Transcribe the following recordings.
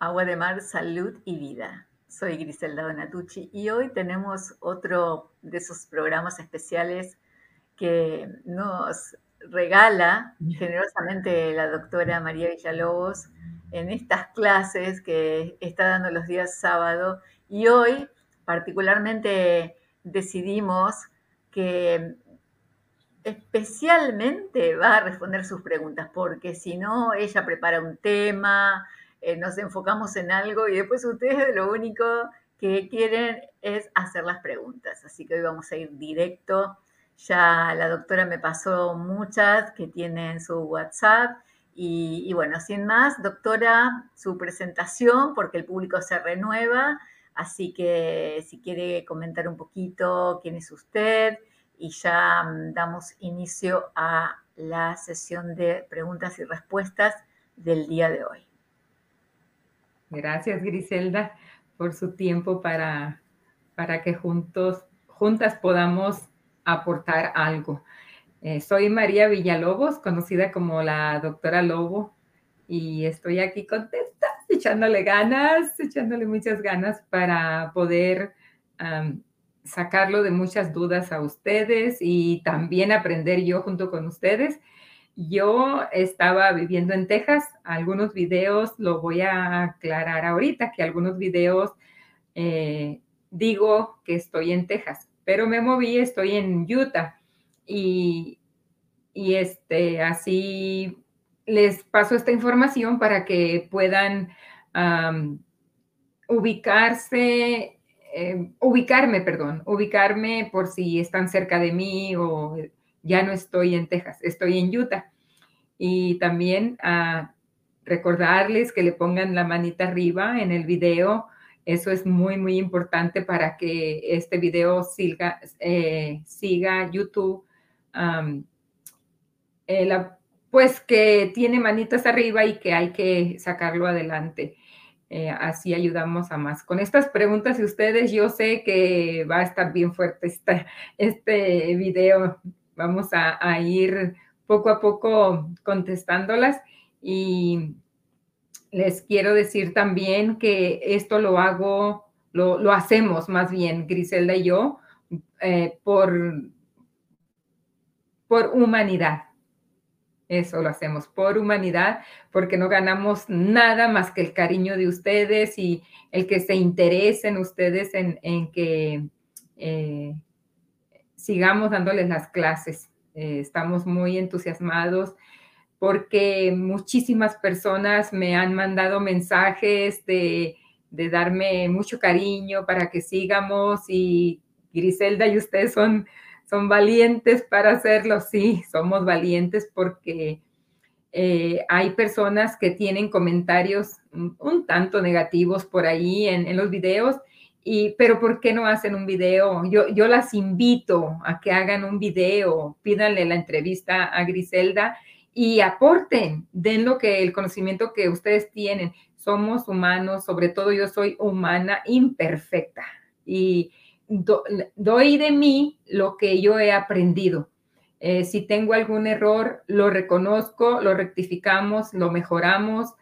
Agua de Mar, Salud y Vida. Soy Griselda Donatucci y hoy tenemos otro de esos programas especiales que nos regala generosamente la doctora María Villalobos en estas clases que está dando los días sábado. Y hoy particularmente decidimos que especialmente va a responder sus preguntas, porque si no, ella prepara un tema, eh, nos enfocamos en algo y después ustedes lo único que quieren es hacer las preguntas. Así que hoy vamos a ir directo. Ya la doctora me pasó muchas que tienen su WhatsApp. Y, bueno, sin más, doctora, su presentación, porque el público se renueva. Así que si quiere comentar un poquito quién es usted y ya mm, damos inicio a la sesión de preguntas y respuestas del día de hoy. Gracias, Griselda, por su tiempo para, para que juntos, juntas podamos aportar algo. Eh, soy María Villalobos, conocida como la doctora Lobo, y estoy aquí contenta, echándole ganas, echándole muchas ganas para poder sacarlo de muchas dudas a ustedes y también aprender yo junto con ustedes. Yo estaba viviendo en Texas, algunos videos lo voy a aclarar ahorita, que algunos videos eh, digo que estoy en Texas, pero me moví, estoy en Utah y, y este, así les paso esta información para que puedan ubicarse, eh, ubicarme, perdón, ubicarme por si están cerca de mí o ya no estoy en Texas, estoy en Utah. Y también a recordarles que le pongan la manita arriba en el video. Eso es muy, muy importante para que este video siga, eh, siga YouTube. Eh, pues que tiene manitas arriba y que hay que sacarlo adelante. Eh, así ayudamos a más. Con estas preguntas y ustedes, yo sé que va a estar bien fuerte esta, este video Vamos a, ir poco a poco contestándolas y les quiero decir también que esto lo hago, lo, hacemos más bien, Griselda y yo, eh, por, por humanidad. Eso lo hacemos por humanidad, porque no ganamos nada más que el cariño de ustedes y el que se interesen ustedes en, que eh, sigamos dándoles las clases. Eh, estamos muy entusiasmados porque muchísimas personas me han mandado mensajes de, darme mucho cariño para que sigamos y Griselda y ustedes son, son valientes para hacerlo. Sí, somos valientes porque eh, hay personas que tienen comentarios un, tanto negativos por ahí en, en los videos y, pero ¿por qué no hacen un video? Yo, yo las invito a que hagan un video, pídanle la entrevista a Griselda y aporten, den lo que el conocimiento que ustedes tienen. Somos humanos, sobre todo yo soy humana imperfecta y doy de mí lo que yo he aprendido. Eh, si tengo algún error, lo reconozco, lo rectificamos, lo mejoramos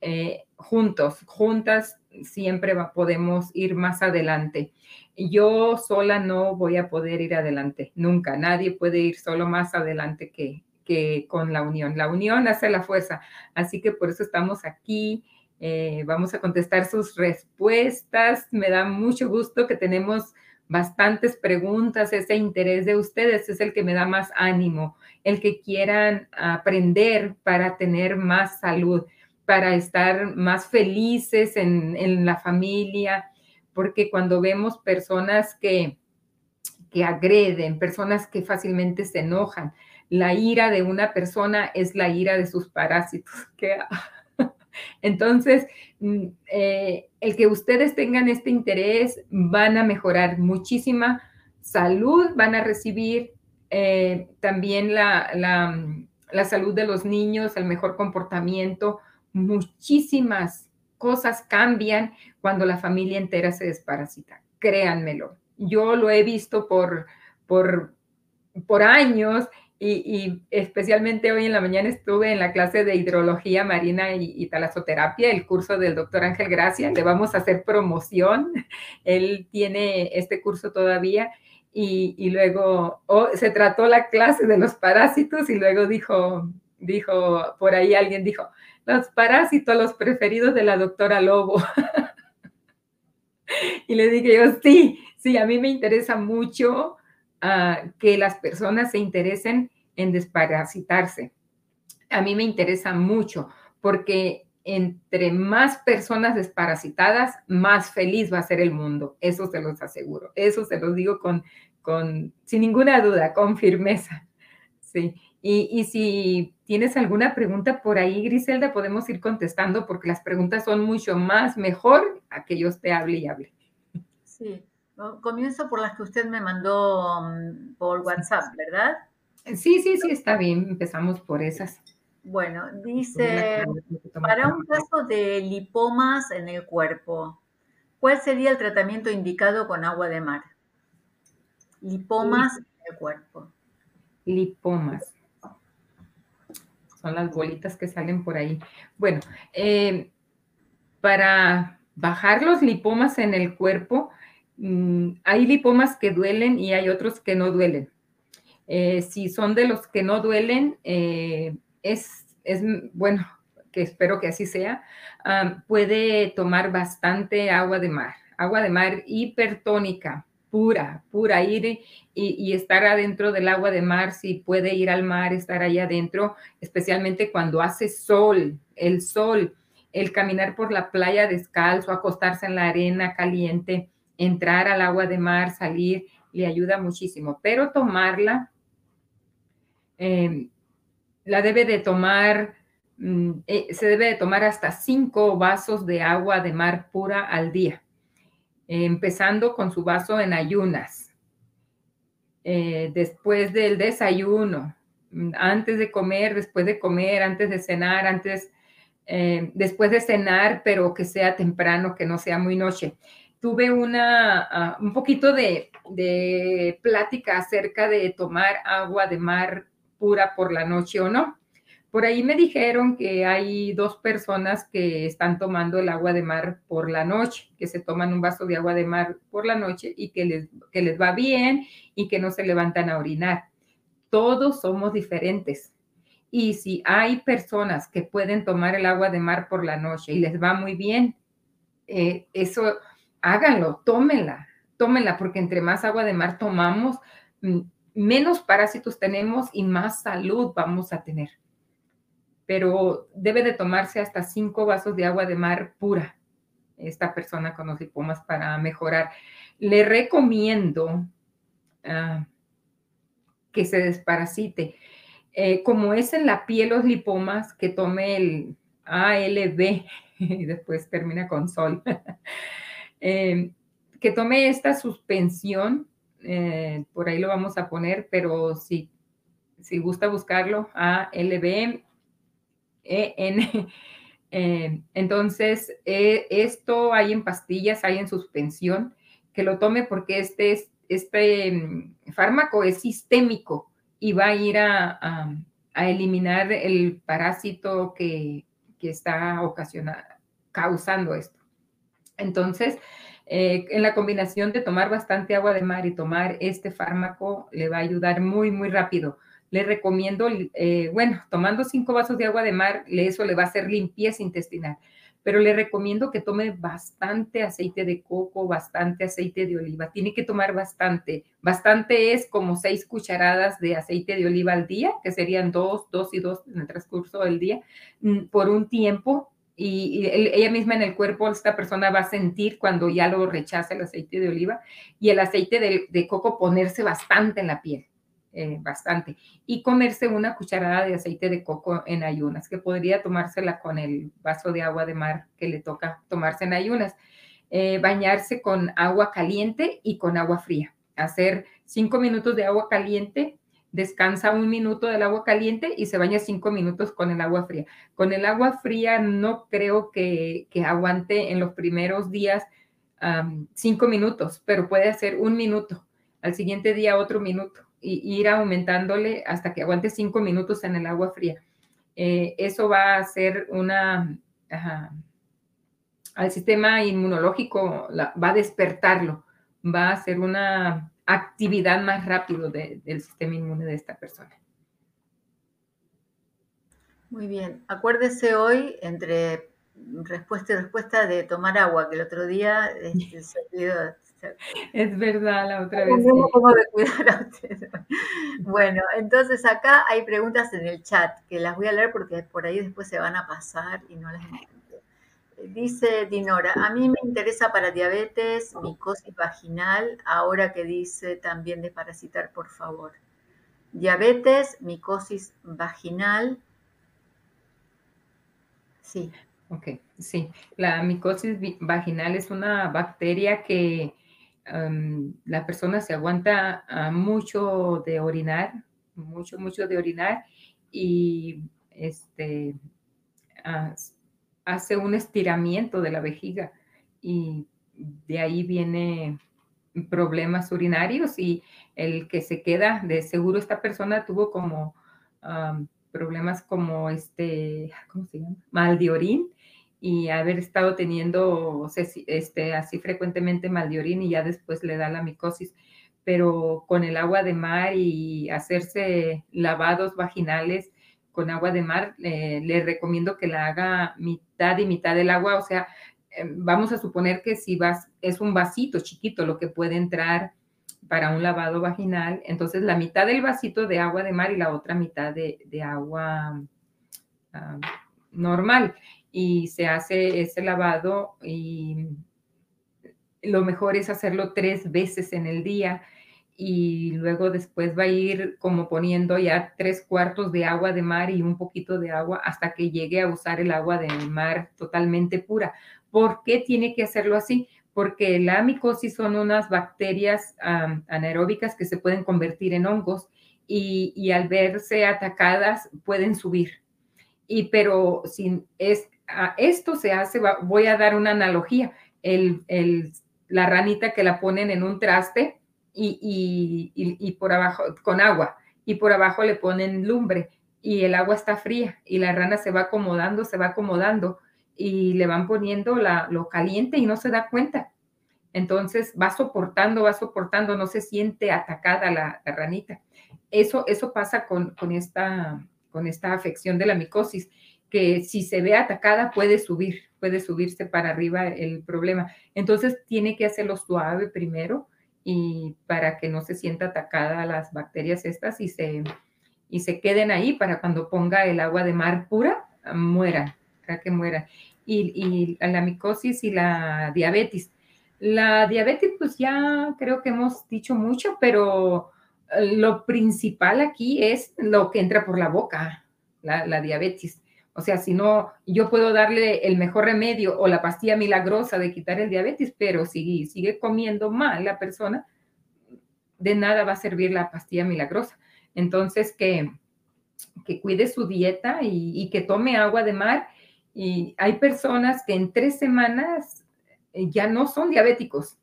eh, juntos, juntas siempre podemos ir más adelante. Yo sola no voy a poder ir adelante, nunca. Nadie puede ir solo más adelante que, que con la unión. La unión hace la fuerza. Así que por eso estamos aquí. Eh, vamos a contestar sus respuestas. Me da mucho gusto que tenemos bastantes preguntas. Ese interés de ustedes es el que me da más ánimo, el que quieran aprender para tener más salud para estar más felices en, la familia, porque cuando vemos personas que, que agreden, personas que fácilmente se enojan, la ira de una persona es la ira de sus parásitos. Entonces, mm, eh, el que ustedes tengan este interés van a mejorar muchísima salud, van a recibir eh, también la, la, salud de los niños, el mejor comportamiento, muchísimas cosas cambian cuando la familia entera se desparasita. Créanmelo. Yo lo he visto por, por, por años y, especialmente hoy en la mañana estuve en la clase de hidrología marina y, talasoterapia, el curso del doctor Ángel Gracia. Le vamos a hacer promoción. Él tiene este curso todavía. Y, luego oh, se trató la clase de los parásitos y luego dijo, dijo, por ahí alguien dijo, los parásitos, los preferidos de la doctora Lobo. y le dije yo, sí, sí, a mí me interesa mucho que las personas se interesen en desparasitarse. A mí me interesa mucho porque entre más personas desparasitadas, más feliz va a ser el mundo. Eso se los aseguro. Eso se los digo con, con sin ninguna duda, con firmeza. Sí. Y, y, si tienes alguna pregunta por ahí, Griselda, podemos ir contestando porque las preguntas son mucho más mejor a que yo te hable y hable. Sí. Comienzo por las que usted me mandó mm, por WhatsApp, ¿verdad? Sí, sí, sí, está bien. Empezamos por esas. Bueno, dice, para un caso de lipomas en el cuerpo, ¿cuál sería el tratamiento indicado con agua de mar? Lipomas en el cuerpo. Lipomas. Son las bolitas que salen por ahí. Bueno, eh, para bajar los lipomas en el cuerpo, Mm, hay lipomas que duelen y hay otros que no duelen. Eh, si son de los que no duelen, eh, es, bueno, que espero que así sea, puede tomar bastante agua de mar, agua de mar hipertónica, pura, pura, ir y, estar adentro del agua de mar, si puede ir al mar, estar ahí adentro, especialmente cuando hace sol, el sol, el caminar por la playa descalzo, acostarse en la arena caliente, entrar al agua de mar, salir, le ayuda muchísimo, pero tomarla, em, la debe de tomar, mm, eh, se debe de tomar hasta cinco vasos de agua de mar pura al día, empezando con su vaso en ayunas, eh, después del desayuno, mm, antes de comer, después de comer, antes de cenar, antes, eh, después de cenar, pero que sea temprano, que no sea muy noche tuve una, ah, un poquito de, plática acerca de tomar agua de mar pura por la noche o no. Por ahí me dijeron que hay dos personas que están tomando el agua de mar por la noche, que se toman un vaso de agua de mar por la noche y que les, que les va bien y que no se levantan a orinar. Todos somos diferentes. Y si hay personas que pueden tomar el agua de mar por la noche y les va muy bien, eh, eso háganlo, tómenla, tómenla, porque entre más agua de mar tomamos, mm, menos parásitos tenemos y más salud vamos a tener. Pero debe de tomarse hasta cinco vasos de agua de mar pura esta persona con los lipomas para mejorar. Le recomiendo ah, que se desparasite. Eh, como es en la piel los lipomas, que tome el ALB y después termina con sol. Eh, que tome esta suspensión, eh, por ahí lo vamos a poner, pero si, si gusta buscarlo, A, L, B, E, N. Eh, entonces, esto hay en pastillas, hay en suspensión, que lo tome porque este, es, este mm, fármaco es sistémico y va a ir a, eliminar el parásito que, que está causando esto. Entonces, eh, en la combinación de tomar bastante agua de mar y tomar este fármaco, le va a ayudar muy, muy rápido. Le recomiendo, eh, bueno, tomando cinco vasos de agua de mar, eso le va a hacer limpieza intestinal, pero le recomiendo que tome bastante aceite de coco, bastante aceite de oliva. Tiene que tomar bastante. Bastante es como seis cucharadas de aceite de oliva al día, que serían dos, dos y dos en el transcurso del día, mm, por un tiempo y, ella misma en el cuerpo, esta persona va a sentir cuando ya lo rechaza el aceite de oliva y el aceite de, coco ponerse bastante en la piel, eh, bastante, y comerse una cucharada de aceite de coco en ayunas, que podría tomársela con el vaso de agua de mar que le toca tomarse en ayunas. Eh, bañarse con agua caliente y con agua fría. Hacer cinco minutos de agua caliente descansa un minuto del agua caliente y se baña cinco minutos con el agua fría. Con el agua fría no creo que, aguante en los primeros días cinco minutos, pero puede hacer un minuto, al siguiente día otro minuto, ir aumentándole hasta que aguante cinco minutos en el agua fría. Eh, eso va a hacer una, al sistema inmunológico, va a despertarlo, va a hacer una actividad más rápido del sistema inmune de esta persona. Muy bien. Acuérdese hoy, entre respuesta y respuesta, de tomar agua, que el otro día este, se. Es verdad, la otra vez. Bueno, entonces acá hay preguntas en el chat que las voy a leer porque por ahí después se van a pasar y no las entiendo. Dice Dinora, a mí me interesa para diabetes, micosis vaginal, ahora que dice también de parasitar, por favor. Diabetes, micosis vaginal. Sí. Ok, sí. La micosis vaginal es una bacteria que la persona se aguanta ah, mucho de orinar, mucho, mucho de orinar y este, ah, hace un estiramiento de la vejiga y de ahí viene problemas urinarios y el que se queda, de seguro esta persona tuvo como problemas como este, ¿cómo se llama? Mal de orín y haber estado teniendo este, así frecuentemente mal de y ya después le da la micosis. Pero con el agua de mar y hacerse lavados vaginales con agua de mar, eh, le recomiendo que la haga mitad y mitad del agua. O sea, em, vamos a suponer que si vas, es un vasito chiquito lo que puede entrar para un lavado vaginal, entonces la mitad del vasito de agua de mar y la otra mitad de, agua ah, normal y se hace ese lavado y lo mejor es hacerlo tres veces en el día y luego después va a ir como poniendo ya tres cuartos de agua de mar y un poquito de agua hasta que llegue a usar el agua del mar totalmente pura. ¿Por qué tiene que hacerlo así? Porque la micosis son unas bacterias anaeróbicas que se pueden convertir en hongos y, y al verse atacadas pueden subir. Y pero sin es esto se hace, voy a dar una analogía, el, la ranita que la ponen en un traste y, por abajo, con agua, y por abajo le ponen lumbre y el agua está fría y la rana se va acomodando, se va acomodando y le van poniendo la, lo caliente y no se da cuenta. Entonces va soportando, va soportando, no se siente atacada la, ranita. Eso, eso pasa con, con, esta, con esta afección de la micosis que si se ve atacada puede subir, puede subirse para arriba el problema. Entonces tiene que hacerlo suave primero y para que no se sienta atacada las bacterias estas y se, y se queden ahí para cuando ponga el agua de mar pura, muera, para que muera. Y, la micosis y la diabetes. La diabetes, pues ya creo que hemos dicho mucho, pero lo principal aquí es lo que entra por la boca, la diabetes. O sea, si no, yo puedo darle el mejor remedio o la pastilla milagrosa de quitar el diabetes, pero si sigue comiendo mal la persona, de nada va a servir la pastilla milagrosa. Entonces, que, que cuide su dieta y, que tome agua de mar. Y hay personas que en tres semanas eh, ya no son diabéticos,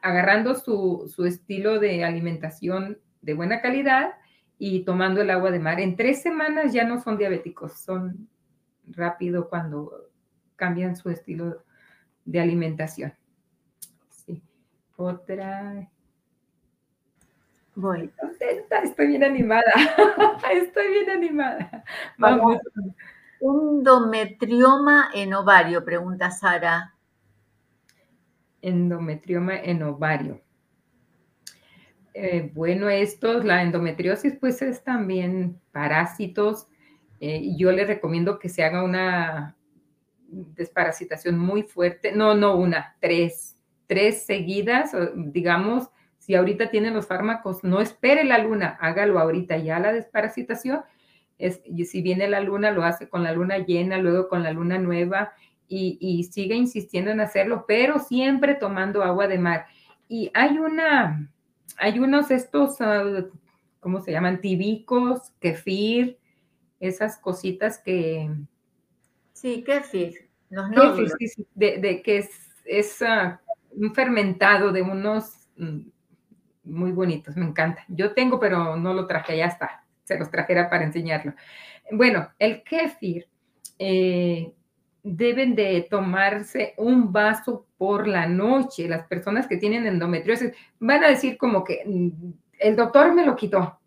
agarrando su, su estilo de alimentación de buena calidad y tomando el agua de mar. En tres semanas ya no son diabéticos, son rápido cuando cambian su estilo de alimentación. Sí. Otra. Voy. estoy bien animada. estoy bien animada. Vamos. Endometrioma en ovario, pregunta Sara. Endometrioma en ovario. Eh, bueno, estos, la endometriosis, pues es también parásitos. Eh, yo le recomiendo que se haga una desparasitación muy fuerte. No, no una, tres, tres seguidas, digamos, si ahorita tienen los fármacos, no espere la luna, hágalo ahorita ya la desparasitación. Es, y si viene la luna, lo hace con la luna llena, luego con la luna nueva y, y sigue insistiendo en hacerlo, pero siempre tomando agua de mar. Y hay una, hay unos estos, uh, ¿cómo se llaman? Tibicos, kefir, esas cositas que... Sí, kefir. Los kefir, de, que es, es ah, un fermentado de unos, mm, muy bonitos, me encanta. Yo tengo, pero no lo traje, ya está. Se los trajera para enseñarlo. Bueno, el kéfir eh, deben de tomarse un vaso por la noche. Las personas que tienen endometriosis van a decir como que mm, el doctor me lo quitó.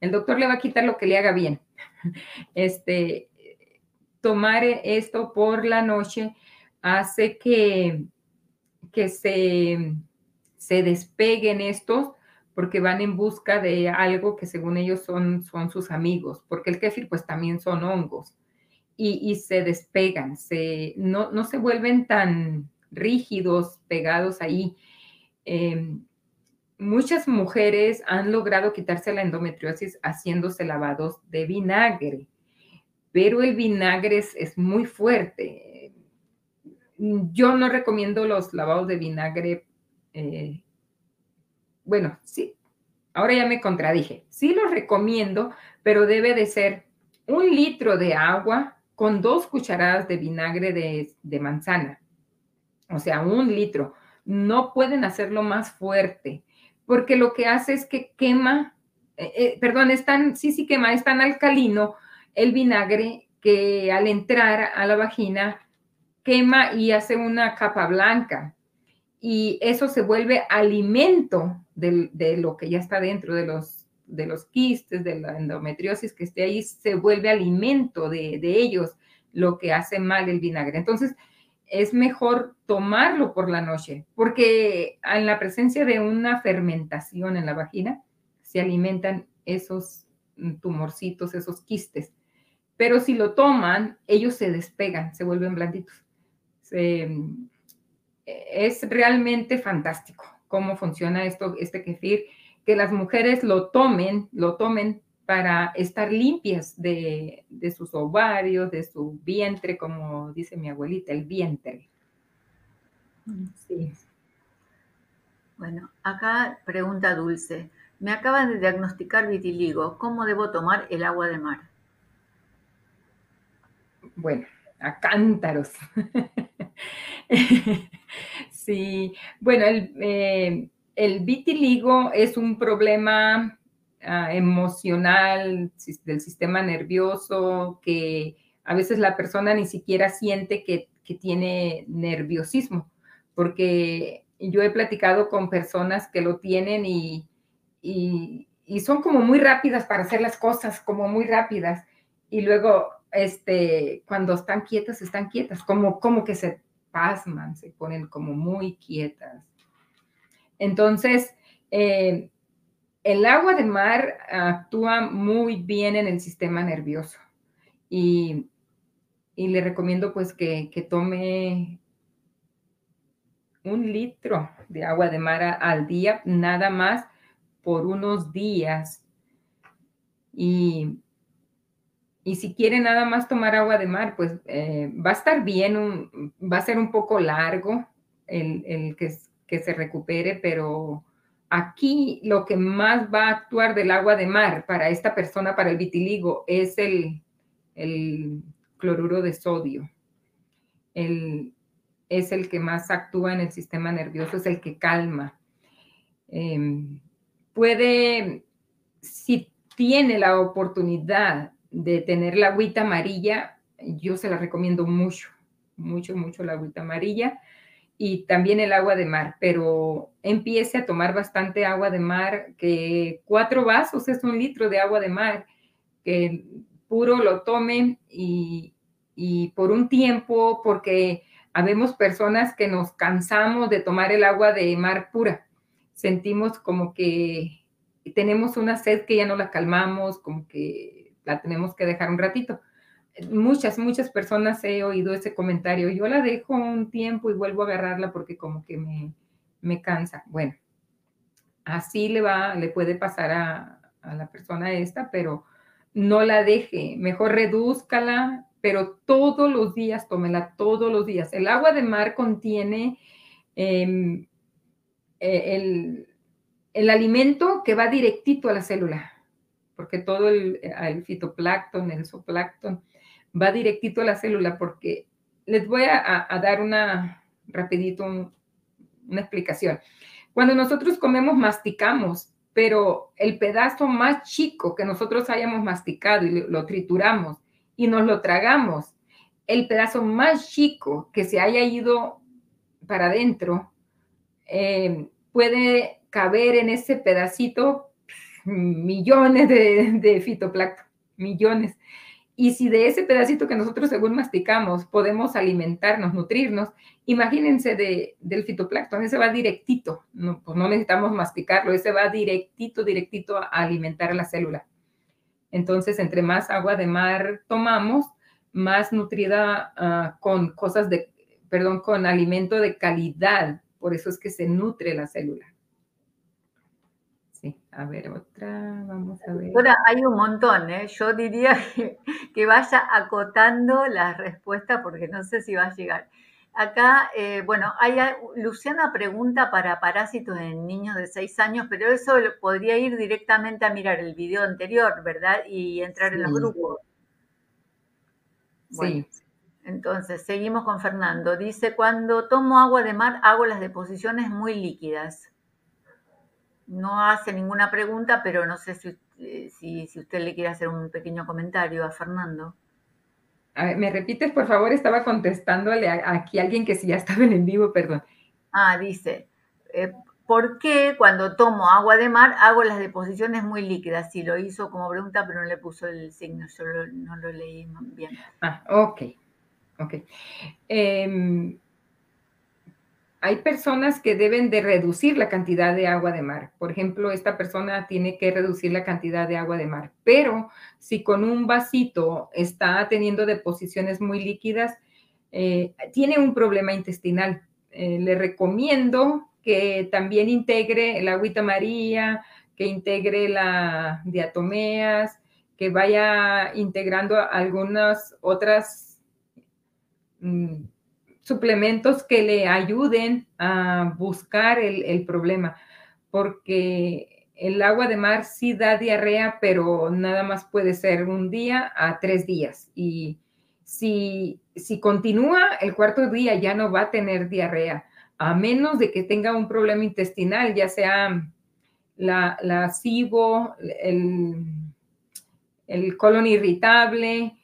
El doctor le va a quitar lo que le haga bien. Este, tomar esto por la noche hace que, que se, se despeguen estos porque van en busca de algo que según ellos son, son sus amigos, porque el kéfir pues también son hongos y, se despegan, se, no, no, se vuelven tan rígidos, pegados ahí. Em, muchas mujeres han logrado quitarse la endometriosis haciéndose lavados de vinagre, pero el vinagre es, muy fuerte. Yo no recomiendo los lavados de vinagre eh, bueno, sí, ahora ya me contradije. Sí los recomiendo, pero debe de ser un litro de agua con dos cucharadas de vinagre de, manzana. O sea, un litro. No pueden hacerlo más fuerte, porque lo que hace es que quema, eh, eh, perdón, sí, sí quema, es tan alcalino el vinagre que al entrar a la vagina quema y hace una capa blanca. Y eso se vuelve alimento de, lo que ya está dentro de los, de los quistes, de la endometriosis que esté ahí, se vuelve alimento de, ellos, lo que hace mal el vinagre. Entonces, es mejor tomarlo por la noche, porque en la presencia de una fermentación en la vagina, se alimentan esos tumorcitos, esos quistes. Pero si lo toman, ellos se despegan, se vuelven blanditos. es realmente fantástico cómo funciona esto, este kefir, que las mujeres lo tomen, lo tomen para estar limpias de, sus ovarios, de su vientre, como dice mi abuelita, el vientre. Sí. Bueno, acá pregunta Dulce. Me acaban de diagnosticar vitiligo. ¿Cómo debo tomar el agua de mar? Bueno, a cántaros. sí, bueno, eh, el, vitiligo es un problema ah, emocional del sistema nervioso que a veces la persona ni siquiera siente que, tiene nerviosismo, porque yo he platicado con personas que lo tienen y, y son como muy rápidas para hacer las cosas, como muy rápidas. Y luego este, cuando están quietas, están quietas, como, como que se pasman, se ponen como muy quietas. Entonces, eh, el agua de mar actúa muy bien en el sistema nervioso y, le recomiendo pues que, tome un litro de agua de mar al día, nada más por unos días. Y y si quiere nada más tomar agua de mar, pues eh, va a estar bien, va a ser un poco largo el, que, que, se recupere, pero aquí lo que más va a actuar del agua de mar para esta persona, para el vitiligo, es el, cloruro de sodio. es el que más actúa en el sistema nervioso, es el que calma. Em, puede, si tiene la oportunidad de tener la agüita amarilla, yo se la recomiendo mucho, mucho, mucho la agüita amarilla y también el agua de mar, pero empiece a tomar bastante agua de mar, que cuatro vasos es un litro de agua de mar, que puro lo tomen y, y por un tiempo, porque habemos personas que nos cansamos de tomar el agua de mar pura, sentimos como que tenemos una sed que ya no la calmamos, como que la tenemos que dejar un ratito. Muchas, muchas personas he oído ese comentario. Yo la dejo un tiempo y vuelvo a agarrarla porque como que me, me cansa. Bueno, así le va, le puede pasar a, a la persona esta, pero no la deje, mejor redúzcala, pero todos los días, tómela todos los días. El agua de mar contiene em, e, el, el, alimento que va directito a la célula porque todo el, fitoplancton, el zooplancton, va directito a la célula, porque les voy a, dar una, rapidito, una explicación. Cuando nosotros comemos, masticamos, pero el pedazo más chico que nosotros hayamos masticado y lo trituramos y nos lo tragamos, el pedazo más chico que se haya ido para adentro, eh, puede caber en ese pedacito millones de, de fitoplancton, millones. Y si de ese pedacito que nosotros según masticamos podemos alimentarnos, nutrirnos, imagínense de, del fitoplancton, ese va directito, no, pues no necesitamos masticarlo, ese va directito, directito a alimentar a la célula. Entonces, entre más agua de mar tomamos, más nutrida uh, con cosas de, perdón, con alimento de calidad. Por eso es que se nutre la célula. Sí, a ver, otra, vamos a ver. Ahora hay un montón, ¿eh? Yo diría que, vaya acotando la respuesta porque no sé si va a llegar. Acá, eh, bueno, hay, Luciana pregunta para parásitos en niños de 6 años, pero eso podría ir directamente a mirar el video anterior, ¿verdad? Y entrar en los grupos. sí. Entonces, seguimos con Fernando. Dice, cuando tomo agua de mar, hago las deposiciones muy líquidas. No hace ninguna pregunta, pero no sé si, eh, si, usted le quiere hacer un pequeño comentario a Fernando. A ver, ¿Me repites, por favor? Estaba contestándole aquí a alguien que sí ya estaba en en vivo, perdón. Ah, dice, eh, ¿por qué cuando tomo agua de mar hago las deposiciones muy líquidas? Sí, lo hizo como pregunta, pero no le puso el signo, yo no lo leí bien. Ah, ok. Ok. Em, hay personas que deben de reducir la cantidad de agua de mar. Por ejemplo, esta persona tiene que reducir la cantidad de agua de mar, pero si con un vasito está teniendo deposiciones muy líquidas, eh, tiene un problema intestinal. Eh, le recomiendo que también integre el agüita maría, que integre la diatomeas, que vaya integrando algunas otras Mm, suplementos que le ayuden a buscar el, problema, porque el agua de mar sí da diarrea, pero nada más puede ser un día a tres días. Y si, si continúa el cuarto día ya no va a tener diarrea, a menos de que tenga un problema intestinal, ya sea la, la SIBO, el, el colon irritable,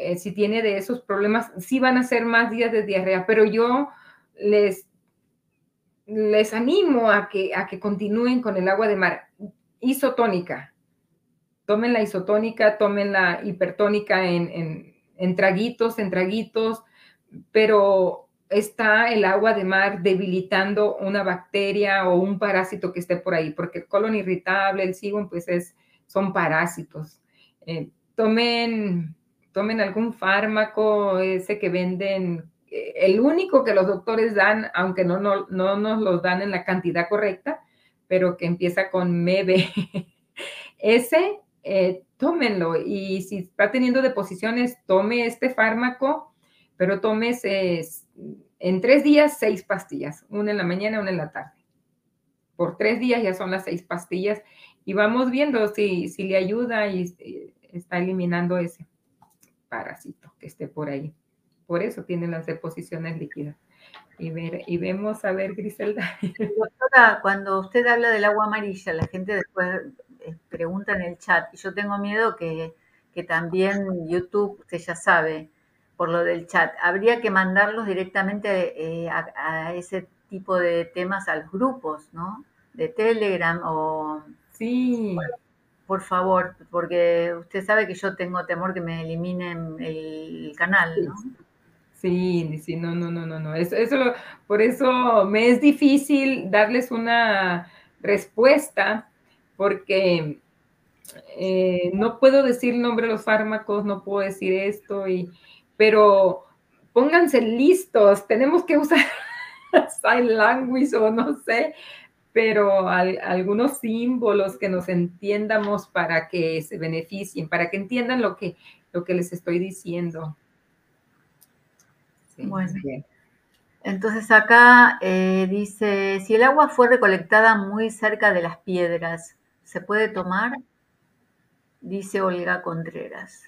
eh, si tiene de esos problemas, sí van a ser más días de diarrea, pero yo les, les animo a que, a que continúen con el agua de mar isotónica. Tomen la isotónica, tomen la hipertónica en, en traguitos, en traguitos, pero está el agua de mar debilitando una bacteria o un parásito que esté por ahí, porque el colon irritable, el SIBO, pues es, son parásitos. Eh, tomen tomen algún fármaco, ese que venden, eh, el único que los doctores dan, aunque no, no, no nos los dan en la cantidad correcta, pero que empieza con MEB. ese, eh, tómenlo. Y si está teniendo deposiciones, tome este fármaco, pero tomes en tres días seis pastillas, una en la mañana, una en la tarde. Por tres días ya son las seis pastillas y vamos viendo si, si le ayuda y eh, está eliminando ese parásito que esté por ahí. Por eso tienen las deposiciones líquidas. Y, ver, y vemos, a ver, Griselda. Doctora, cuando usted habla del agua amarilla, la gente después eh, pregunta en el chat, y yo tengo miedo que, que también YouTube, usted ya sabe, por lo del chat, habría que mandarlos directamente eh, a, ese tipo de temas a los grupos, ¿no? De Telegram o... Sí por favor, porque usted sabe que yo tengo temor que me eliminen el canal, ¿no? Sí, sí, no, no, no, no, no. Eso, eso por eso me es difícil darles una respuesta, porque eh, no puedo decir el nombre de los fármacos, no puedo decir esto, y, pero pónganse listos, tenemos que usar sign language o no sé, pero algunos símbolos que nos entiendamos para que se beneficien, para que entiendan lo que, lo que les estoy diciendo. bueno. Entonces acá eh, dice, si el agua fue recolectada muy cerca de las piedras, ¿se puede tomar? Dice Olga Contreras.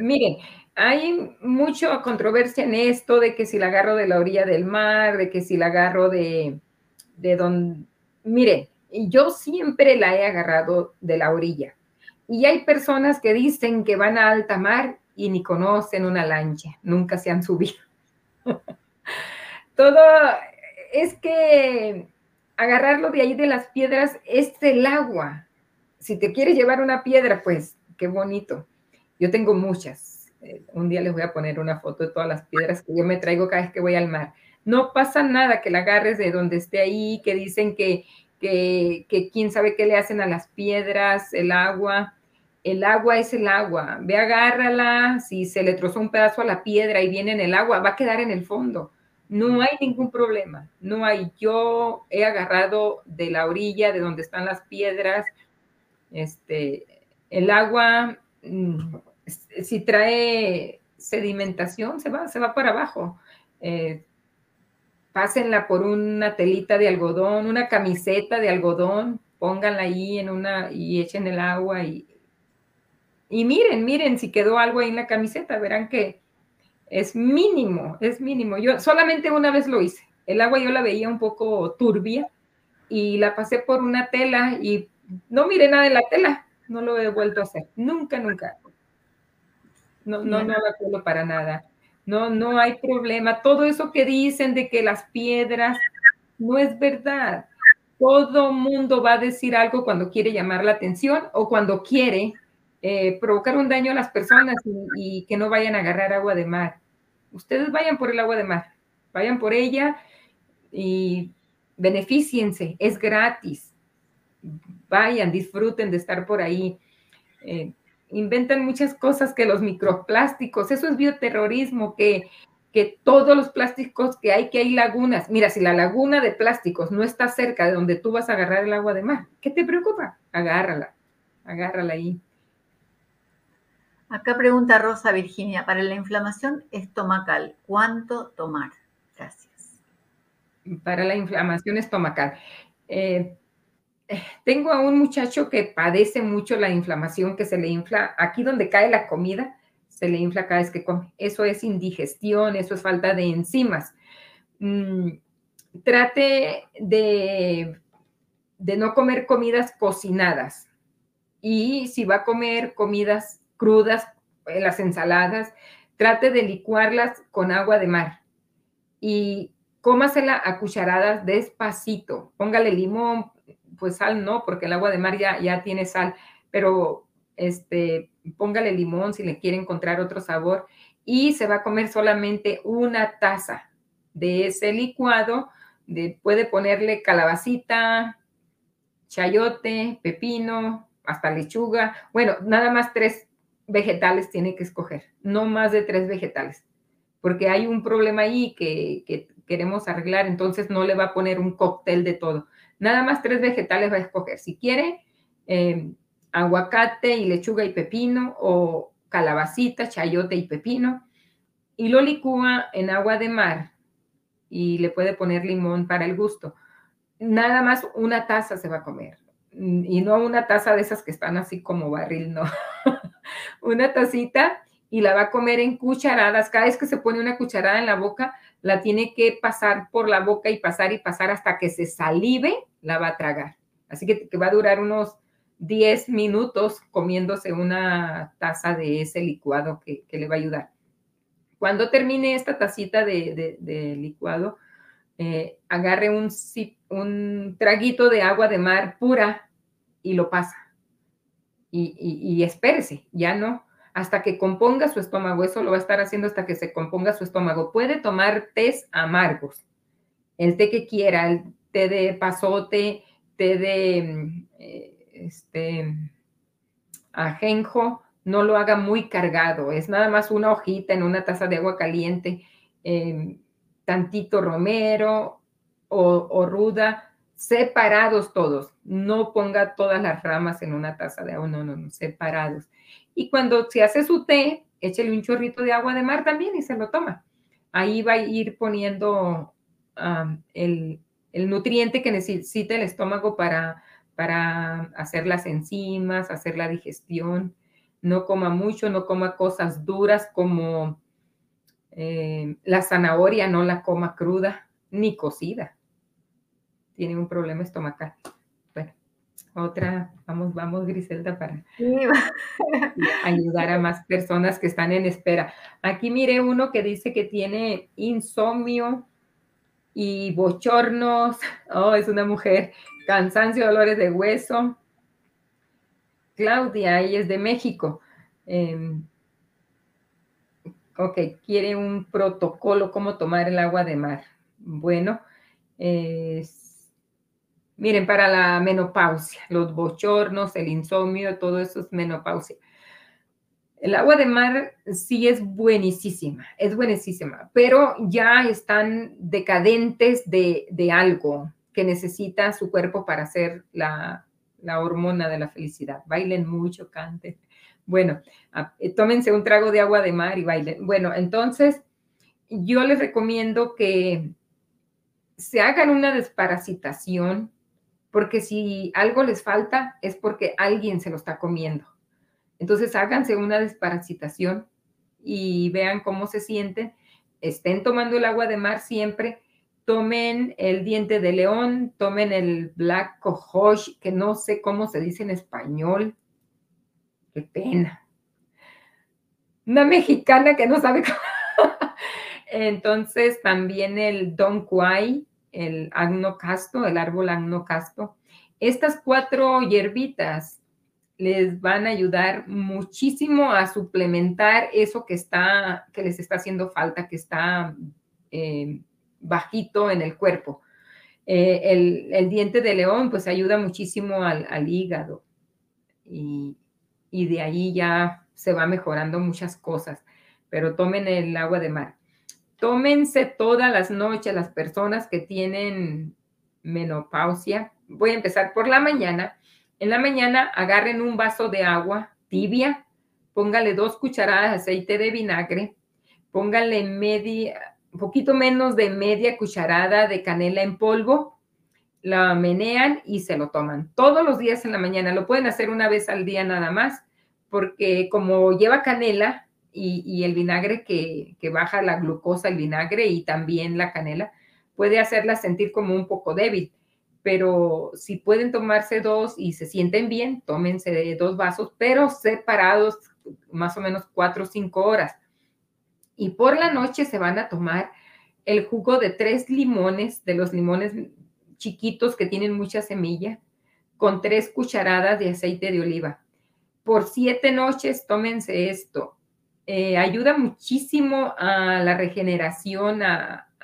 Miren, hay mucha controversia en esto de que si la agarro de la orilla del mar, de que si la agarro de, de donde, miren, yo siempre la he agarrado de la orilla. Y hay personas que dicen que van a alta mar y ni conocen una lancha, nunca se han subido. Todo es que agarrarlo de ahí de las piedras es el agua. Si te quieres llevar una piedra, pues qué bonito. Yo tengo muchas. Eh, un día les voy a poner una foto de todas las piedras que yo me traigo cada vez que voy al mar. No pasa nada que la agarres de donde esté ahí, que dicen que, que, que quién sabe qué le hacen a las piedras, el agua. El agua es el agua. Ve, agárrala. Si se le trozó un pedazo a la piedra y viene en el agua, va a quedar en el fondo no hay ningún problema, no hay. Yo he agarrado de la orilla, de donde están las piedras, este, el agua, mm, si trae sedimentación, se va, se va para abajo. Eh, pásenla por una telita de algodón, una camiseta de algodón, pónganla ahí en una y echen el agua y, y miren, miren si quedó algo ahí en la camiseta, verán que es mínimo, es mínimo. Yo solamente una vez lo hice. El agua yo la veía un poco turbia y la pasé por una tela y no miré nada de la tela. No lo he vuelto a hacer. Nunca, nunca. No, no, no lo acuerdo para nada. No, no hay problema. Todo eso que dicen de que las piedras no es verdad. Todo mundo va a decir algo cuando quiere llamar la atención o cuando quiere eh, provocar un daño a las personas y, que no vayan a agarrar agua de mar. Ustedes vayan por el agua de mar, vayan por ella y beneficiense, es gratis. Vayan, disfruten de estar por ahí. Eh, inventan muchas cosas que los microplásticos, eso es bioterrorismo, que, que todos los plásticos que hay, que hay lagunas. Mira, si la laguna de plásticos no está cerca de donde tú vas a agarrar el agua de mar, ¿qué te preocupa? Agárrala, agárrala ahí. Acá pregunta Rosa Virginia, para la inflamación estomacal, ¿cuánto tomar? Gracias. Para la inflamación estomacal. Eh, tengo a un muchacho que padece mucho la inflamación, que se le infla, aquí donde cae la comida, se le infla cada vez que come. Eso es indigestión, eso es falta de enzimas. Mm, trate de, de no comer comidas cocinadas. Y si va a comer comidas crudas, eh, las ensaladas, trate de licuarlas con agua de mar y cómasela a cucharadas despacito. Póngale limón, pues sal no, porque el agua de mar ya, ya tiene sal, pero este, póngale limón si le quiere encontrar otro sabor y se va a comer solamente una taza de ese licuado. De, puede ponerle calabacita, chayote, pepino, hasta lechuga. Bueno, nada más tres vegetales tiene que escoger, no más de tres vegetales, porque hay un problema ahí que, queremos arreglar, entonces no le va a poner un cóctel de todo. Nada más tres vegetales va a escoger. Si quiere, em, aguacate y lechuga y pepino o calabacita, chayote y pepino, y lo licúa en agua de mar y le puede poner limón para el gusto. Nada más una taza se va a comer y no una taza de esas que están así como barril, no. una tacita y la va a comer en cucharadas. Cada vez que se pone una cucharada en la boca, la tiene que pasar por la boca y pasar y pasar hasta que se salive, la va a tragar. Así que, va a durar unos 10 minutos comiéndose una taza de ese licuado que, le va a ayudar. Cuando termine esta tacita de, licuado, eh, agarre un, un traguito de agua de mar pura y lo pasa y, espérese, ya no, hasta que componga su estómago. Eso lo va a estar haciendo hasta que se componga su estómago. Puede tomar tés amargos, el té que quiera, el té de pasote, té de mm, eh, este, ajenjo, no lo haga muy cargado, es nada más una hojita en una taza de agua caliente, em, tantito romero o, o ruda, separados todos. No ponga todas las ramas en una taza de agua, no, no, no, separados. Y cuando se hace su té, échele un chorrito de agua de mar también y se lo toma. Ahí va a ir poniendo el, nutriente que necesita el estómago para, para hacer las enzimas, hacer la digestión. No coma mucho, no coma cosas duras como eh, la zanahoria, no la coma cruda ni cocida tiene un problema estomacal. Otra, vamos, vamos, Griselda, para ayudar a más personas que están en espera. Aquí mire uno que dice que tiene insomnio y bochornos. Oh, es una mujer. Cansancio, dolores de hueso. Claudia, ella es de México. Em, ok, quiere un protocolo, cómo tomar el agua de mar. Bueno, miren, para la menopausia, los bochornos, el insomnio, todo eso es menopausia. El agua de mar sí es buenísima, es buenísima, pero ya están decadentes de, algo que necesita su cuerpo para hacer la, la hormona de la felicidad. Bailen mucho, canten. Bueno, ah, eh, tómense un trago de agua de mar y bailen. Bueno, entonces yo les recomiendo que se hagan una desparasitación, porque si algo les falta es porque alguien se lo está comiendo. Entonces háganse una desparasitación y vean cómo se sienten. Estén tomando el agua de mar siempre. Tomen el diente de león, tomen el black cohosh, que no sé cómo se dice en español. Qué pena. Una mexicana que no sabe cómo. Entonces también el Don Quai, el agnocasto, el árbol agnocasto. Estas cuatro hierbitas les van a ayudar muchísimo a suplementar eso que está, que les está haciendo falta, que está eh, bajito en el cuerpo. Eh, el, diente de león, pues ayuda muchísimo al, hígado y, y de ahí ya se va mejorando muchas cosas, pero tomen el agua de mar tómense todas las noches las personas que tienen menopausia. Voy a empezar por la mañana. En la mañana agarren un vaso de agua tibia, póngale dos cucharadas de aceite de vinagre, póngale media, poquito menos de media cucharada de canela en polvo, la menean y se lo toman todos los días en la mañana. Lo pueden hacer una vez al día nada más, porque como lleva canela, y, el vinagre que, baja la glucosa, el vinagre y también la canela, puede hacerla sentir como un poco débil. Pero si pueden tomarse dos y se sienten bien, tómense dos vasos, pero separados más o menos cuatro o cinco horas. Y por la noche se van a tomar el jugo de tres limones, de los limones chiquitos que tienen mucha semilla, con tres cucharadas de aceite de oliva. Por siete noches tómense esto eh, ayuda muchísimo a la regeneración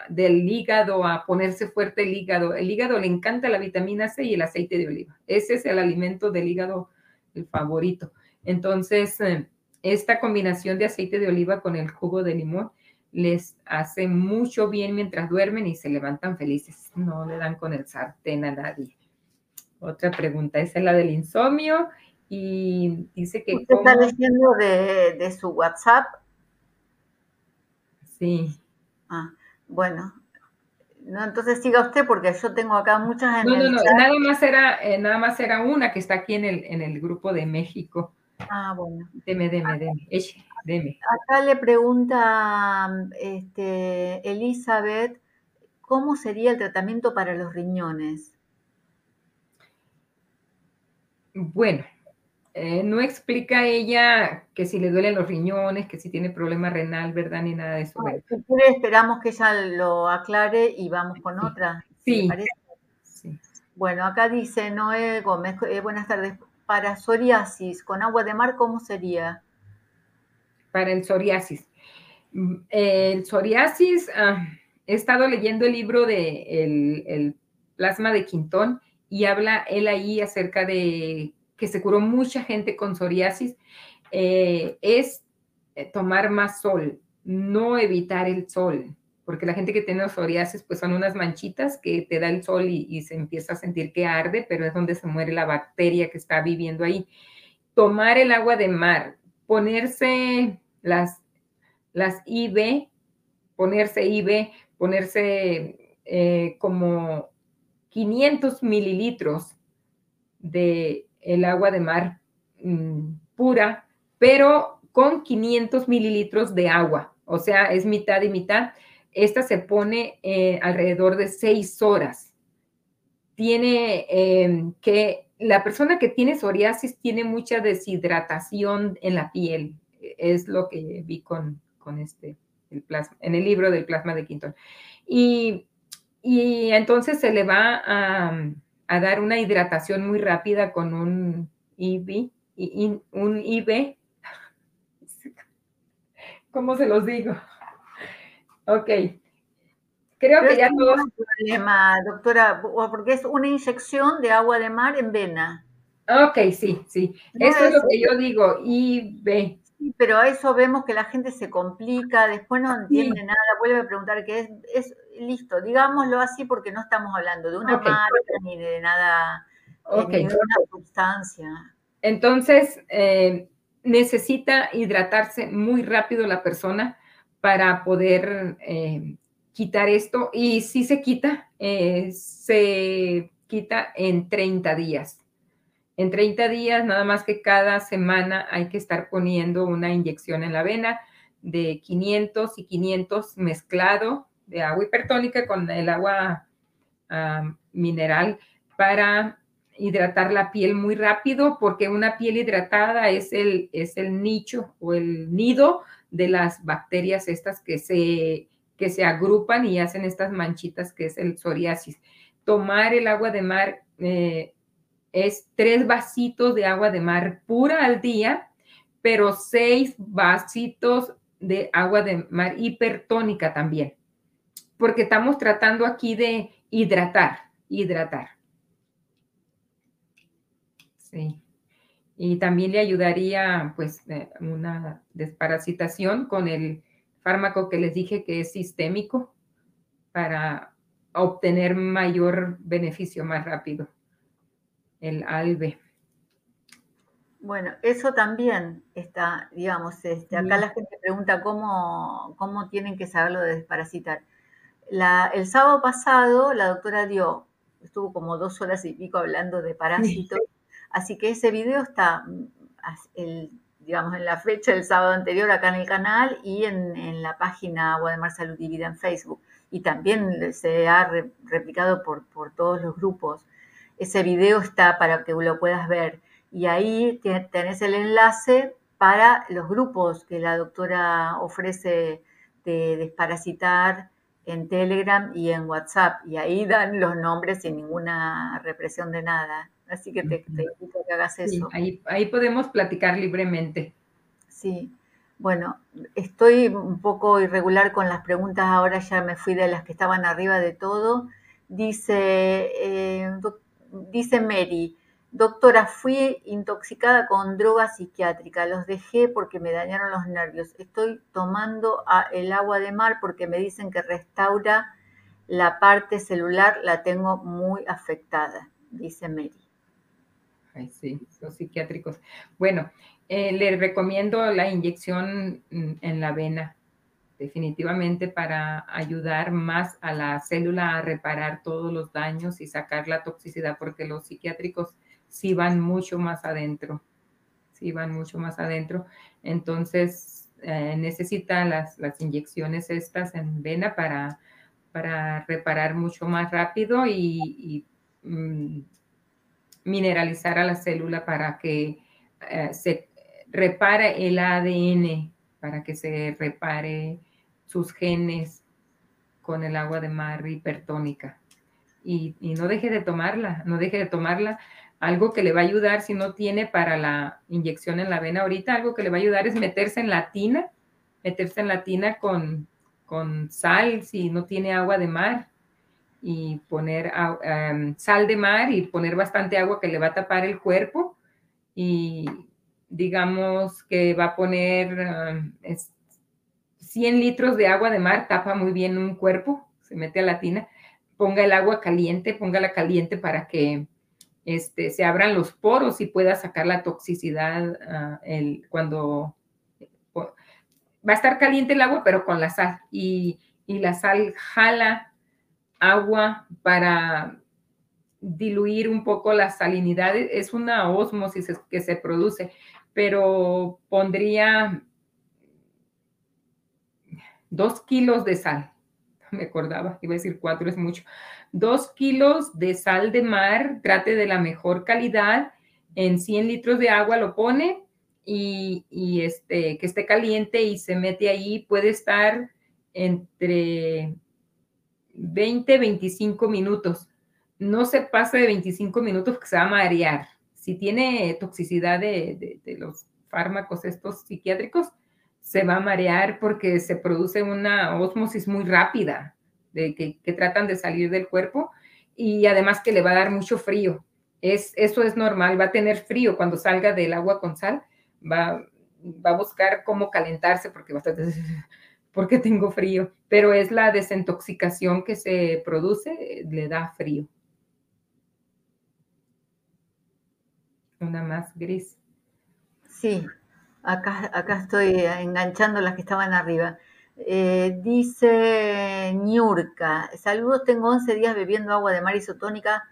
del hígado, a ponerse fuerte el hígado. El hígado le encanta la vitamina C y el aceite de oliva. Ese es el alimento del hígado el favorito. Entonces, eh, esta combinación de aceite de oliva con el jugo de limón les hace mucho bien mientras duermen y se levantan felices. No le dan con el sartén a nadie. Otra pregunta, esa es la del insomnio y dice que... ¿Usted está diciendo de, su WhatsApp? Sí. Ah, bueno. No, entonces siga usted porque yo tengo acá muchas No, no, no, nada más era, eh, nada más era una que está aquí en el, en el grupo de México. Ah, bueno. Deme, deme, deme, deme. Acá le pregunta este, Elizabeth, ¿cómo sería el tratamiento para los riñones? Bueno, eh, no explica ella que si le duelen los riñones, que si tiene problema renal, ¿verdad? Ni nada de eso. esperamos que ella lo aclare y vamos con otra. Sí. Bueno, acá dice Noé Gómez, eh, buenas tardes. Para psoriasis, con agua de mar, ¿cómo sería? Para el psoriasis. Mm, el psoriasis, ah, he estado leyendo el libro de el plasma de Quintón y habla él ahí acerca de que se curó mucha gente con psoriasis, eh, es eh, tomar más sol, no evitar el sol, porque la gente que tiene psoriasis pues son unas manchitas que te da el sol y, se empieza a sentir que arde, pero es donde se muere la bacteria que está viviendo ahí. Tomar el agua de mar, ponerse las, las ponerse IV, ponerse eh, como 500 mililitros de el agua de mar mm, pura, pero con 500 mililitros de agua, o sea, es mitad y mitad. Esta se pone eh, alrededor de seis horas. tiene em, que, la persona que tiene psoriasis tiene mucha deshidratación en la piel, es lo que vi con, con este, el plasma, en el libro del plasma de Quinton. Y, y entonces se le va a, a, dar una hidratación muy rápida con un IV, un IV, ¿cómo se los digo? Ok, Creo que ya todo. problema, doctora, porque es una inyección de agua de mar en vena. Ok, sí, sí. eso es, lo que yo digo, ve. Sí, pero a eso vemos que la gente se complica, después no entiende nada, vuelve a preguntar qué es, es listo, digámoslo así porque no estamos hablando de una marca ni de nada, eh, ni de una sustancia. Entonces, eh, necesita hidratarse muy rápido la persona para poder eh, quitar esto y si se quita, eh, se quita en 30 días. En 30 días, nada más que cada semana hay que estar poniendo una inyección en la vena de 500 y 500 mezclado de agua hipertónica con el agua ah, mineral para hidratar la piel muy rápido, porque una piel hidratada es el, es el nicho o el nido de las bacterias estas que se que se agrupan y hacen estas manchitas que es el psoriasis. Tomar el agua de mar eh, es tres vasitos de agua de mar pura al día, pero seis vasitos de agua de mar hipertónica también, porque estamos tratando aquí de hidratar, hidratar. Sí. Y también le ayudaría pues eh, una desparasitación con el fármaco que les dije que es sistémico para obtener mayor beneficio más rápido, el ALBE. Bueno, eso también está, digamos, este, acá la gente pregunta cómo, cómo tienen que saberlo de desparasitar. El sábado pasado la doctora dio, estuvo como dos horas y pico hablando de parásitos, así que ese video está, mm, el digamos, en la fecha del sábado anterior acá en el canal y en, la página Agua de Mar Salud y Vida en Facebook. Y también se ha replicado por, por todos los grupos. Ese video está para que lo puedas ver. Y ahí tenés el enlace para los grupos que la doctora ofrece de desparasitar en Telegram y en WhatsApp. Y ahí dan los nombres sin ninguna represión de nada. Así que te, invito a que hagas eso. ahí, ahí podemos platicar libremente. Sí. Bueno, estoy un poco irregular con las preguntas, ahora ya me fui de las que estaban arriba de todo. Dice, eh, dice Mary, doctora, fui intoxicada con droga psiquiátrica, los dejé porque me dañaron los nervios. Estoy tomando el agua de mar porque me dicen que restaura la parte celular, la tengo muy afectada, dice Mary sí, los psiquiátricos. Bueno, eh, le recomiendo la inyección mm, en la vena, definitivamente para ayudar más a la célula a reparar todos los daños y sacar la toxicidad, porque los psiquiátricos sí van mucho más adentro, sí van mucho más adentro. Entonces, eh, necesita las, las, inyecciones estas en vena para, para reparar mucho más rápido y, mm, mineralizar a la célula para que eh, se repare el ADN, para que se repare sus genes con el agua de mar hipertónica. Y, y, no deje de tomarla, no deje de tomarla. Algo que le va a ayudar si no tiene para la inyección en la vena ahorita, algo que le va a ayudar es meterse en la tina, meterse en la tina con, con sal si no tiene agua de mar y poner em, sal de mar y poner bastante agua que le va a tapar el cuerpo y digamos que va a poner 100 em, litros de agua de mar, tapa muy bien un cuerpo, se mete a la tina, ponga el agua caliente, póngala caliente para que este, se abran los poros y pueda sacar la toxicidad ah, cuando va a estar caliente el agua, pero con la sal y, y la sal jala agua para diluir un poco la salinidad. Es una osmosis que se produce, pero pondría dos kilos de sal me acordaba, iba a decir cuatro, es mucho. Dos kilos de sal de mar, trate de la mejor calidad, en 100 litros de agua lo pone y, y este, que esté caliente y se mete ahí, puede estar entre 20, 25 minutos. No se pasa de 25 minutos que se va a marear. Si tiene toxicidad de, los fármacos estos psiquiátricos, se va a marear porque se produce una osmosis muy rápida que, tratan de salir del cuerpo y además que le va a dar mucho frío. Es, eso es normal, va a tener frío cuando salga del agua con sal, va, va a buscar cómo calentarse porque va a estar porque tengo frío, pero es la desintoxicación que se produce, le da frío. Una más gris. Sí, acá, acá estoy enganchando las que estaban arriba. Eh, dice Niurka, saludos, tengo 11 días bebiendo agua de mar isotónica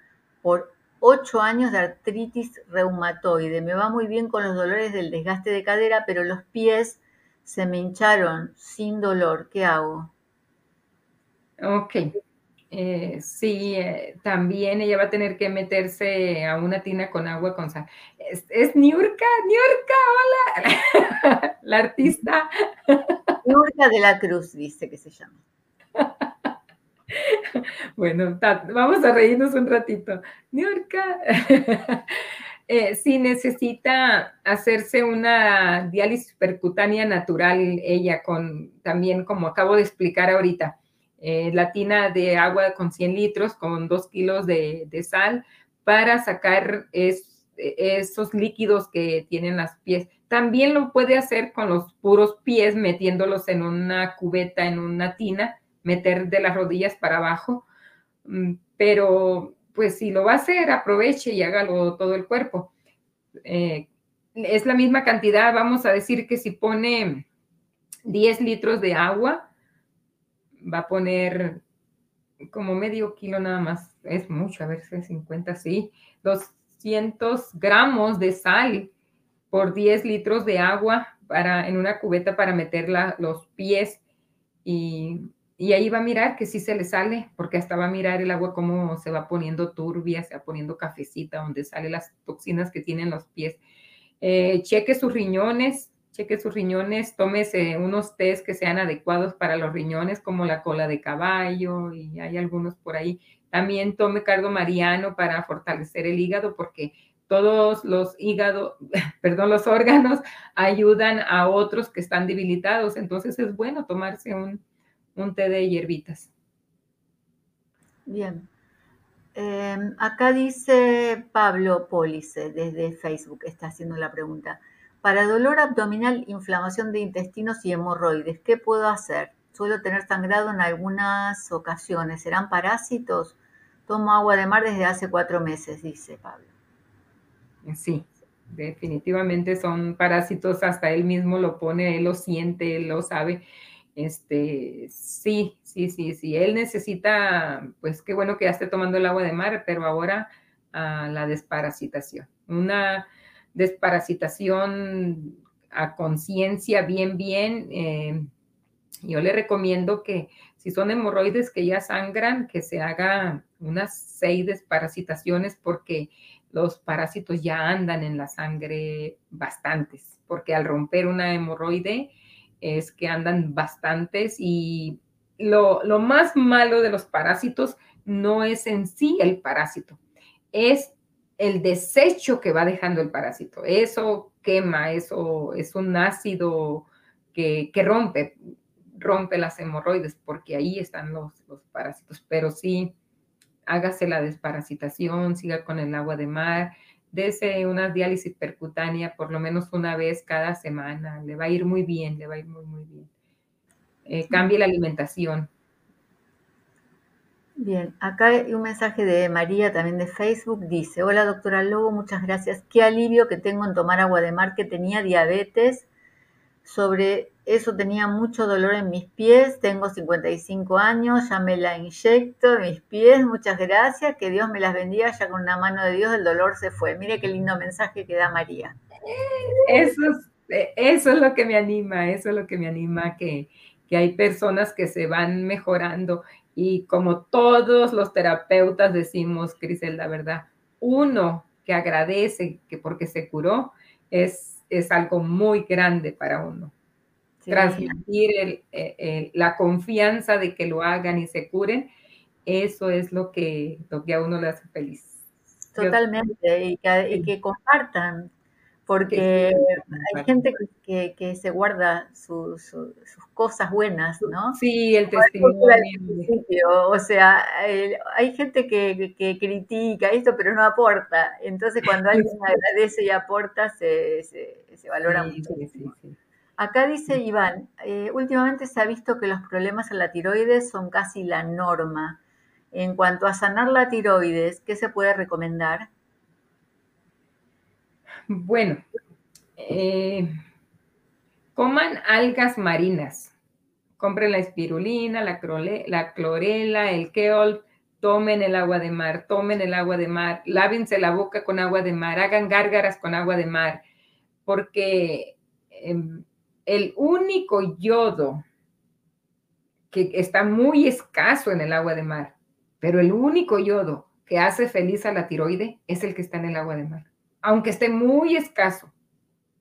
por 8 años de artritis reumatoide. Me va muy bien con los dolores del desgaste de cadera, pero los pies se me hincharon sin dolor, ¿qué hago? Ok. Eh, sí, eh, también ella va a tener que meterse a una tina con agua con sal. Es, es Niurka, Niurka, hola, la artista. Niurka de la Cruz dice que se llama. Bueno, vamos a reírnos un ratito. Niurka. Eh, si necesita hacerse una diálisis percutánea natural, ella con también, como acabo de explicar ahorita, eh, la tina de agua con 100 litros con 2 kilos de, sal para sacar esos líquidos que tienen las pies. También lo puede hacer con los puros pies, metiéndolos en una cubeta, en una tina, meter de las rodillas para abajo, mm, pero pues si lo va a hacer, aproveche y hágalo todo el cuerpo. Eh, es la misma cantidad, vamos a decir que si pone 10 litros de agua, va a poner como medio kilo nada más, es mucho, a ver si es 50, sí, 200 gramos de sal por 10 litros de agua para, en una cubeta para meter los pies. Y y ahí va a mirar que sí se le sale, porque hasta va a mirar el agua cómo se va poniendo turbia, se va poniendo cafecita, donde salen las toxinas que tienen los pies. Eh, cheque sus riñones, cheque sus riñones, tómese unos test que sean adecuados para los riñones, como la cola de caballo, y hay algunos por ahí. También tome cardo mariano para fortalecer el hígado, porque todos los hígados, perdón, los órganos ayudan a otros que están debilitados. Entonces es bueno tomarse un, té de hierbitas. Bien. Em, acá dice Pablo Pólice desde Facebook, está haciendo la pregunta. Para dolor abdominal, inflamación de intestinos y hemorroides, ¿qué puedo hacer? Suelo tener sangrado en algunas ocasiones. ¿Serán parásitos? Tomo agua de mar desde hace cuatro meses, dice Pablo. Sí, definitivamente son parásitos. Hasta él mismo lo pone, él lo siente, él lo sabe. Este, sí, sí, sí, sí. Él necesita, pues qué bueno que ya esté tomando el agua de mar, pero ahora a la desparasitación. Una desparasitación a conciencia bien, bien. Eh, yo le recomiendo que si son hemorroides que ya sangran, que se haga unas seis desparasitaciones porque los parásitos ya andan en la sangre bastantes, porque al romper una hemorroide, es que andan bastantes y lo, más malo de los parásitos no es en sí el parásito, es el desecho que va dejando el parásito. Eso quema, eso es un ácido que, rompe, rompe las hemorroides, porque ahí están los, los parásitos. Pero sí, hágase la desparasitación, siga con el agua de mar, dese una diálisis percutánea por lo menos una vez cada semana. Le va a ir muy bien, le va a ir muy, muy bien. Eh, cambie la alimentación. Bien, acá hay un mensaje de María también de Facebook. Dice, hola doctora Lobo, muchas gracias. Qué alivio que tengo en tomar agua de mar, que tenía diabetes. Sobre eso tenía mucho dolor en mis pies, tengo 55 años, ya me la inyecto en mis pies, muchas gracias, que Dios me las bendiga, ya con una mano de Dios el dolor se fue. Mire qué lindo mensaje que da María. Eso es, eso es lo que me anima, eso es lo que me anima que, que hay personas que se van mejorando y como todos los terapeutas decimos, Criselda, ¿verdad? Uno que agradece que porque se curó es, es algo muy grande para uno. Transmitir la confianza de que lo hagan y se curen, eso es lo que, lo que a uno le hace feliz. Totalmente, y que, compartan, porque hay gente que, se guarda sus cosas buenas, ¿no? Sí, el testimonio. O sea, hay gente que, critica esto, pero no aporta. Entonces, cuando alguien agradece y aporta, se, valora mucho. Acá dice Iván, eh, últimamente se ha visto que los problemas en la tiroides son casi la norma. En cuanto a sanar la tiroides, ¿qué se puede recomendar? Bueno, eh, coman algas marinas. Compren la espirulina, la, clorela, el keol, tomen el agua de mar, tomen el agua de mar, lávense la boca con agua de mar, hagan gárgaras con agua de mar, porque em, el único yodo que está muy escaso en el agua de mar pero el único yodo que hace feliz a la tiroide es el que está en el agua de mar, aunque esté muy escaso,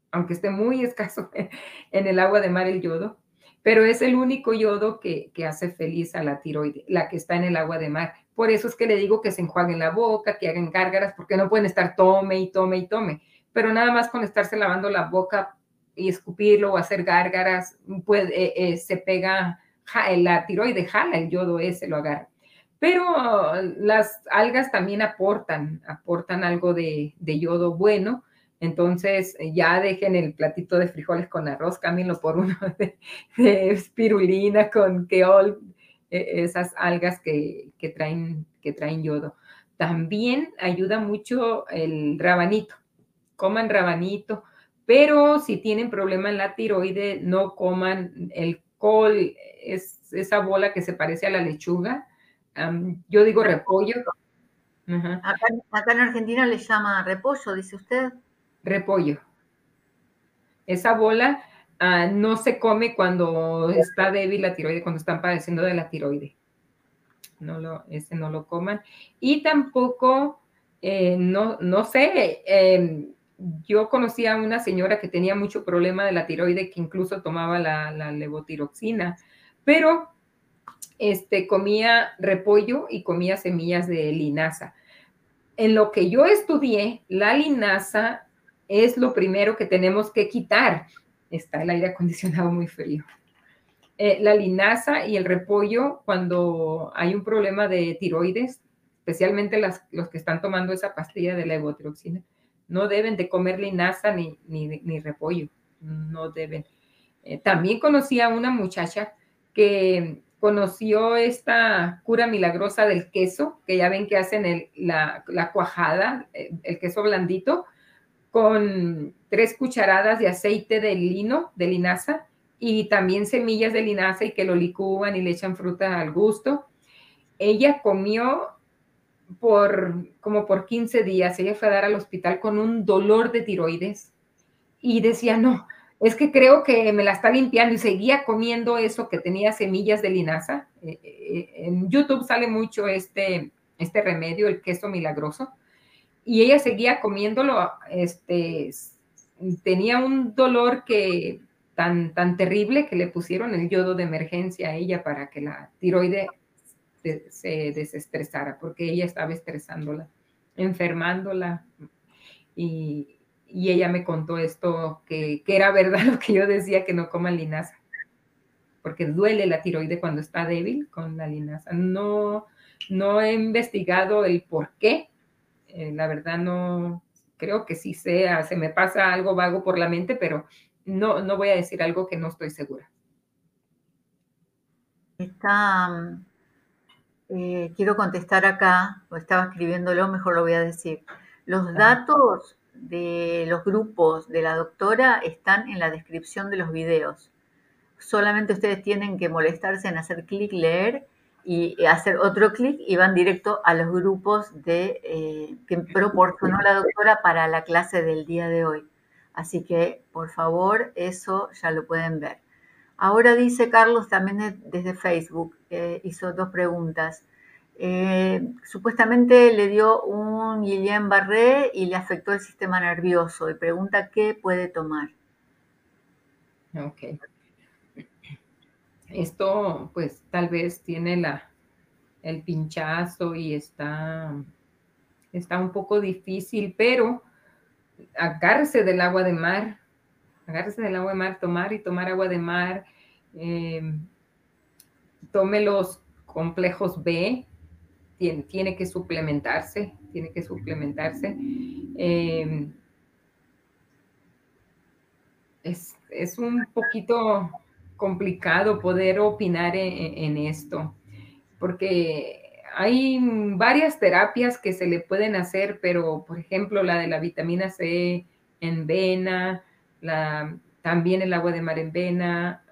aunque esté muy escaso en el agua de mar el yodo, pero es el único yodo que, hace feliz a la tiroide, la que está en el agua de mar. Por eso es que le digo que se enjuaguen la boca, que hagan gárgaras, porque no pueden estar tome y tome y tome, pero nada más con estarse lavando la boca y escupirlo o hacer gárgaras, eh, se pega, la tiroide jala el yodo ese, lo agarra. Pero las algas también aportan, aportan algo de, yodo bueno. Entonces ya dejen el platito de frijoles con arroz, cámbienlo por uno de, espirulina con keol, e, esas algas que, traen, que traen yodo. También ayuda mucho el rabanito. Coman rabanito, pero si tienen problema en la tiroide, no coman el col, es esa bola que se parece a la lechuga yo digo repollo. Acá, en Argentina le llama repollo, dice usted. Repollo. Esa bola ah, no se come cuando está débil la tiroide, cuando están padeciendo de la tiroide. No lo, ese no lo coman. Y tampoco, eh, no, no sé, em, yo conocí a una señora que tenía mucho problema de la tiroide, que incluso tomaba la, la levotiroxina, pero este, comía repollo y comía semillas de linaza. En lo que yo estudié, la linaza es lo primero que tenemos que quitar. Está el aire acondicionado muy frío. Eh, la linaza y el repollo, cuando hay un problema de tiroides, especialmente los que están tomando esa pastilla de levotiroxina, no deben de comer linaza ni, ni, repollo, no deben. Eh, también conocí a una muchacha que conoció esta cura milagrosa del queso, que ya ven que hacen la, cuajada, eh, el, queso blandito, con tres cucharadas de aceite de lino, de linaza, y también semillas de linaza y que lo licúan y le echan fruta al gusto. Ella comió por como por 15 días, ella fue a dar al hospital con un dolor de tiroides y decía, no, es que creo que me la está limpiando y seguía comiendo eso que tenía semillas de linaza. Eh, eh, en YouTube sale mucho este, este remedio, el queso milagroso, y ella seguía comiéndolo, este, tenía un dolor que tan, tan terrible que le pusieron el yodo de emergencia a ella para que la tiroide se desestresara, porque ella estaba estresándola, enfermándola. Y, y ella me contó esto, que, era verdad lo que yo decía, que no coman linaza, porque duele la tiroide cuando está débil con la linaza. No, no he investigado el por qué, eh, la verdad no, creo que sí sea, se me pasa algo vago por la mente, pero no, no voy a decir algo que no estoy segura. Está, eh, quiero contestar acá, o estaba escribiéndolo, mejor lo voy a decir. Los datos de los grupos de la doctora están en la descripción de los videos. Solamente ustedes tienen que molestarse en hacer clic, leer y hacer otro clic y van directo a los grupos de, eh, que proporcionó la doctora para la clase del día de hoy. Así que, por favor, eso ya lo pueden ver. Ahora dice Carlos también desde Facebook, hizo dos preguntas. Eh, supuestamente le dio un Guillain-Barré y le afectó el sistema nervioso y pregunta qué puede tomar. Ok. Esto pues tal vez tiene la, el pinchazo y está, está un poco difícil, pero agárrese del agua de mar, agárrese del agua de mar, tomar y tomar agua de mar, eh, tome los complejos B, tiene, que suplementarse, tiene que suplementarse. Eh, es, un poquito complicado poder opinar en, esto, porque hay varias terapias que se le pueden hacer, pero por ejemplo la de la vitamina C en vena, la, también el agua de mar en vena,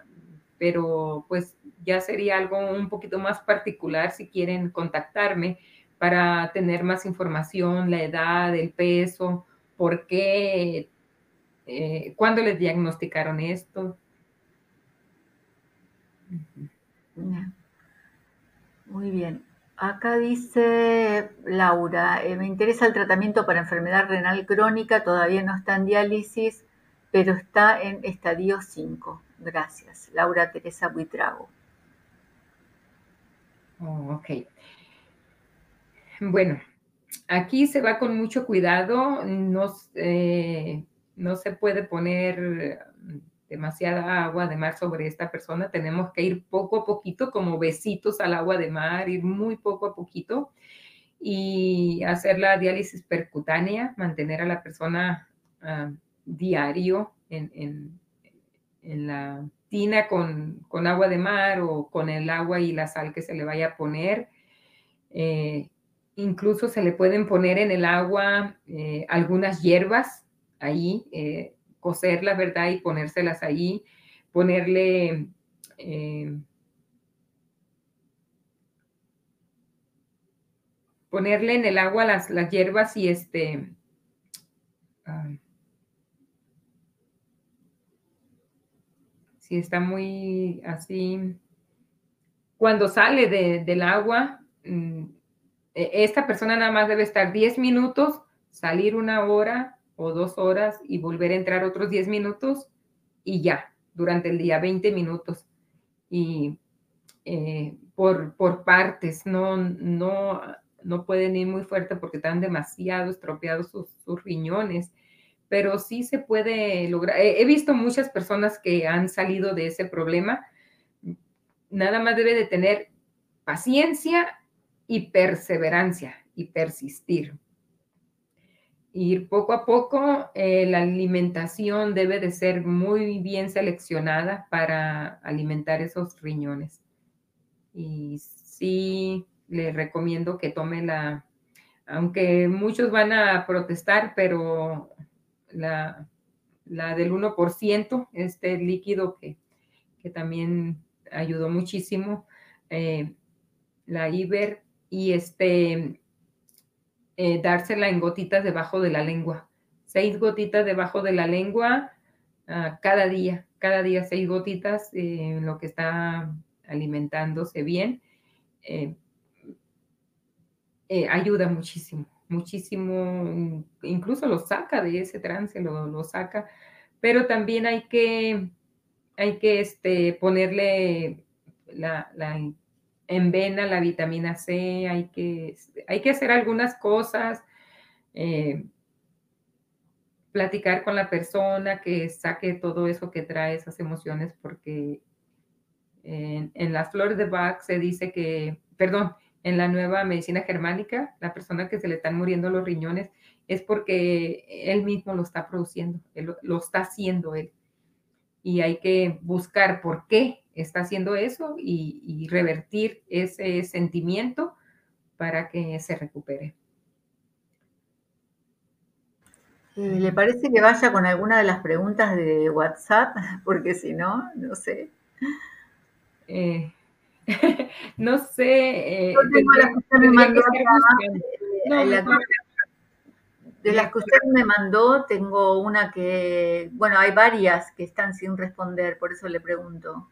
pero pues ya sería algo un poquito más particular si quieren contactarme para tener más información, la edad, el peso, por qué, eh, cuándo les diagnosticaron esto. Muy bien. Acá dice Laura, eh, me interesa el tratamiento para enfermedad renal crónica, todavía no está en diálisis, pero está en estadio 5. Gracias. Laura Teresa Buitrago. Oh, ok. Bueno, aquí se va con mucho cuidado, no, eh, no se puede poner demasiada agua de mar sobre esta persona, tenemos que ir poco a poquito, como besitos al agua de mar, ir muy poco a poquito y hacer la diálisis percutánea, mantener a la persona ah, diario en, en la tina con, agua de mar o con el agua y la sal que se le vaya a poner. Eh, incluso se le pueden poner en el agua eh, algunas hierbas ahí, eh, cocerlas, ¿verdad? Y ponérselas ahí, ponerle... ponerle en el agua las, las hierbas y este, si está muy así, cuando sale del agua, mm, e, esta persona nada más debe estar 10 minutos, salir una hora o dos horas y volver a entrar otros 10 minutos y ya, durante el día 20 minutos. Y eh, por, por, partes, no, no, no pueden ir muy fuerte porque están demasiado estropeados sus riñones pero sí se puede lograr. He, visto muchas personas que han salido de ese problema. Nada más debe de tener paciencia y perseverancia y persistir. Ir poco a poco, eh, la alimentación debe de ser muy bien seleccionada para alimentar esos riñones. Y sí, le recomiendo que tome la, aunque muchos van a protestar, pero la, del 1%, este líquido que, también ayudó muchísimo, eh, la Iber, y este, eh, dársela en gotitas debajo de la lengua. Seis gotitas debajo de la lengua ah, cada día, cada día seis gotitas eh, lo que está alimentándose bien. ayuda muchísimo muchísimo, incluso lo saca de ese trance, lo, saca, pero también hay que, hay que este, ponerle la, en vena la vitamina C, hay que, hay que hacer algunas cosas, eh, platicar con la persona que saque todo eso que trae esas emociones, porque en, en las flores de Bach se dice que, perdón, en la nueva medicina germánica, la persona que se le están muriendo los riñones es porque él mismo lo está produciendo, lo está haciendo él. Y hay que buscar por qué está haciendo eso y, revertir ese sentimiento para que se recupere. Eh, ¿Le parece que vaya con alguna de las preguntas de WhatsApp? Porque si no, no sé. Eh, no sé. De las que usted me mandó, tengo una que, bueno, hay varias que están sin responder, por eso le pregunto.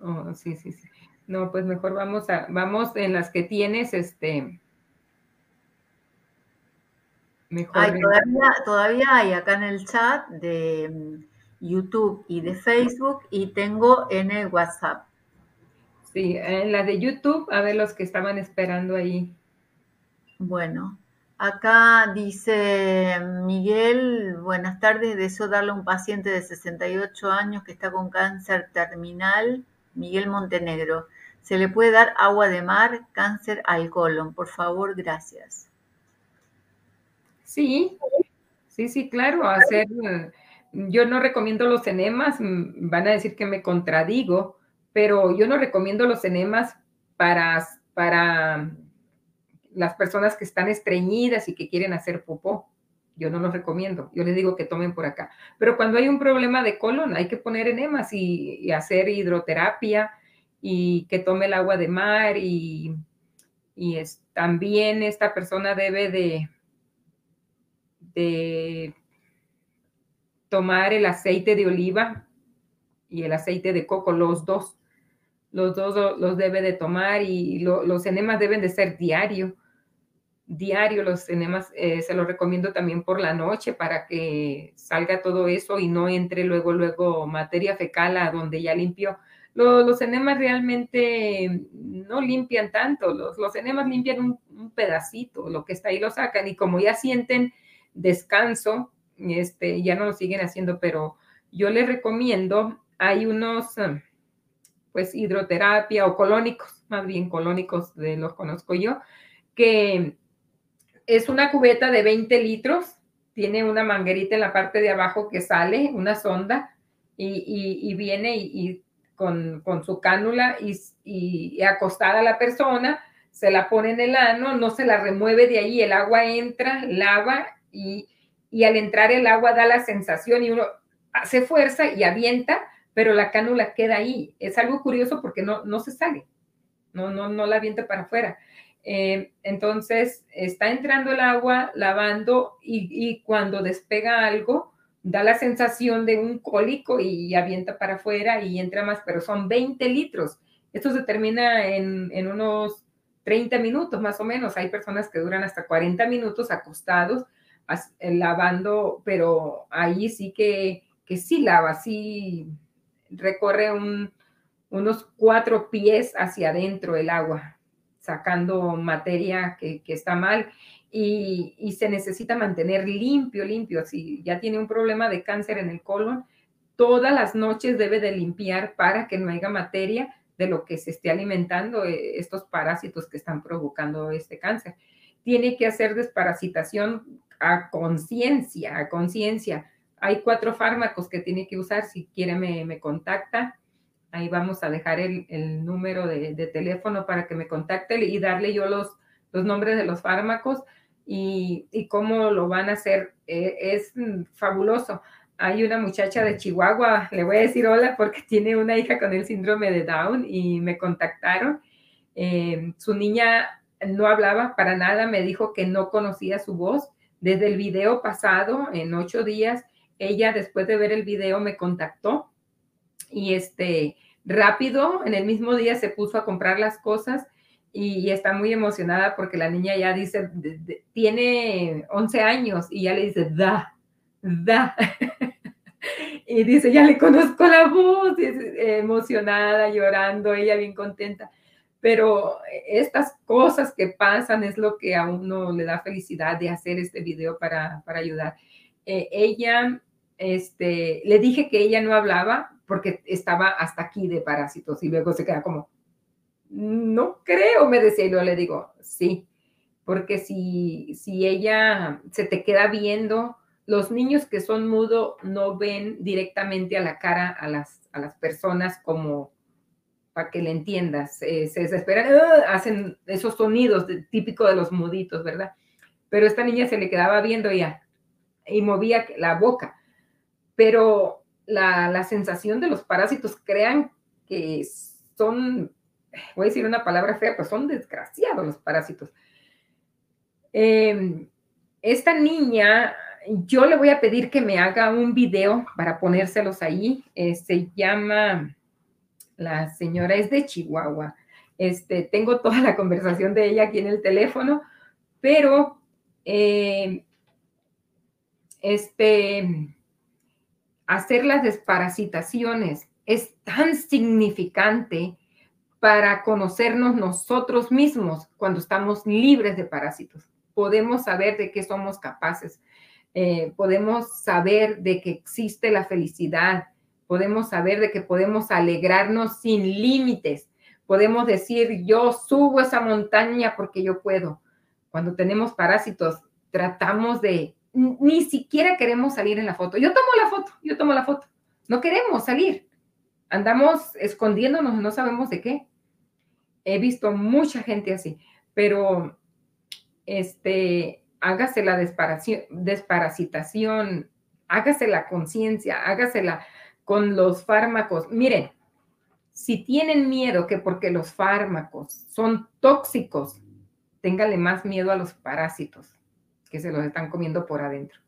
Oh, sí, sí, sí. No, pues mejor vamos a, vamos en las que tienes, este. Mejor. todavía, todavía hay acá en el chat de mm, YouTube y de Facebook y tengo en el WhatsApp. Sí, en la de YouTube, a ver los que estaban esperando ahí. Bueno, acá dice Miguel, buenas tardes, deseo darle a un paciente de 68 años que está con cáncer terminal, Miguel Montenegro. Se le puede dar agua de mar, cáncer al colon, por favor, gracias. Sí, sí, sí, claro, hacer, yo no recomiendo los enemas, van a decir que me contradigo, pero yo no recomiendo los enemas para, para las personas que están estreñidas y que quieren hacer popó. Yo no los recomiendo, yo les digo que tomen por acá. Pero cuando hay un problema de colon, hay que poner enemas y, hacer hidroterapia y que tome el agua de mar y, es, también esta persona debe de, de tomar el aceite de oliva y el aceite de coco, los dos los dos los debe de tomar y los enemas deben de ser diario. Diario los enemas eh, se los recomiendo también por la noche para que salga todo eso y no entre luego, luego materia fecal a donde ya limpió. los enemas realmente no limpian tanto, los, los enemas limpian un, un, pedacito, lo que está ahí lo sacan y como ya sienten descanso, este, ya no lo siguen haciendo, pero yo les recomiendo, hay unos pues hidroterapia o colónicos, más bien colónicos de los conozco yo, que es una cubeta de 20 litros, tiene una manguerita en la parte de abajo que sale, una sonda, y, viene y, con, su cánula y, acostada a la persona, se la pone en el ano, no se la remueve de ahí, el agua entra, lava y al entrar el agua da la sensación y uno hace fuerza y avienta pero la cánula queda ahí. Es algo curioso porque no, no se sale, no, no, no la avienta para afuera. Eh, entonces está entrando el agua, lavando y, cuando despega algo, da la sensación de un cólico y avienta para afuera y entra más, pero son 20 litros. Esto se termina en, en unos 30 minutos más o menos. Hay personas que duran hasta 40 minutos acostados lavando, pero ahí sí que, que sí lava, sí recorre unos cuatro pies hacia adentro el agua, sacando materia que, está mal y, se necesita mantener limpio, limpio. Si ya tiene un problema de cáncer en el colon, todas las noches debe de limpiar para que no haya materia de lo que se esté alimentando eh, estos parásitos que están provocando este cáncer. Tiene que hacer desparasitación a conciencia, a conciencia hay cuatro fármacos que tiene que usar. Si quiere, me, contacta. Ahí vamos a dejar el, número de, teléfono para que me contacte y darle yo los, los nombres de los fármacos y, cómo lo van a hacer. E, es fabuloso. Hay una muchacha de Chihuahua, le voy a decir hola porque tiene una hija con el síndrome de Down y me contactaron. Eh, su niña no hablaba para nada, me dijo que no conocía su voz. Desde el video pasado, en ocho días, ella después de ver el video me contactó y este rápido, en el mismo día se puso a comprar las cosas y, está muy emocionada porque la niña ya dice, tiene 11 años y ya le dice, da, da. y dice, ya le conozco la voz, emocionada, llorando, ella bien contenta. Pero estas cosas que pasan es lo que a uno le da felicidad de hacer este video para, ayudar. Eh, ella este, le dije que ella no hablaba porque estaba hasta aquí de parásitos y luego se queda como, no creo, me decía y luego le digo, sí, porque si, si ella se te queda viendo, los niños que son mudos no ven directamente a la cara a las, a las personas como para que le entiendas, se desesperan, hacen esos sonidos típicos de los muditos, ¿verdad? Pero esta niña se le quedaba viendo ya y movía la boca pero la, sensación de los parásitos, crean que son, voy a decir una palabra fea, pero son desgraciados los parásitos. Em, esta niña, yo le voy a pedir que me haga un video para ponérselos ahí. Eh, se llama, la señora es de Chihuahua. Este, tengo toda la conversación de ella aquí en el teléfono, pero eh, este, hacer las desparasitaciones es tan significante para conocernos nosotros mismos cuando estamos libres de parásitos. Podemos saber de qué somos capaces, eh, podemos saber de que existe la felicidad, podemos saber de que podemos alegrarnos sin límites, podemos decir, yo subo esa montaña porque yo puedo. Cuando tenemos parásitos, tratamos de, ni siquiera queremos salir en la foto. Yo tomo la foto, yo tomo la foto. No queremos salir. Andamos escondiéndonos, no sabemos de qué. He visto mucha gente así, pero este, hágase la desparasitación, hágase la conciencia, hágasela con los fármacos. Miren, si tienen miedo que porque los fármacos son tóxicos, téngale más miedo a los parásitos que se los están comiendo por adentro.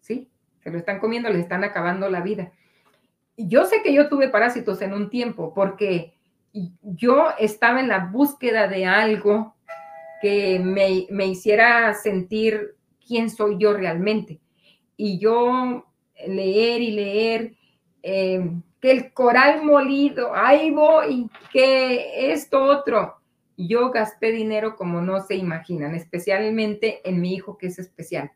¿Sí? Se lo están comiendo, les están acabando la vida. Yo sé que yo tuve parásitos en un tiempo porque yo estaba en la búsqueda de algo que me, hiciera sentir quién soy yo realmente. Y yo leer y leer eh, que el coral molido, ahí voy, que esto otro. Yo gasté dinero como no se imaginan, especialmente en mi hijo que es especial.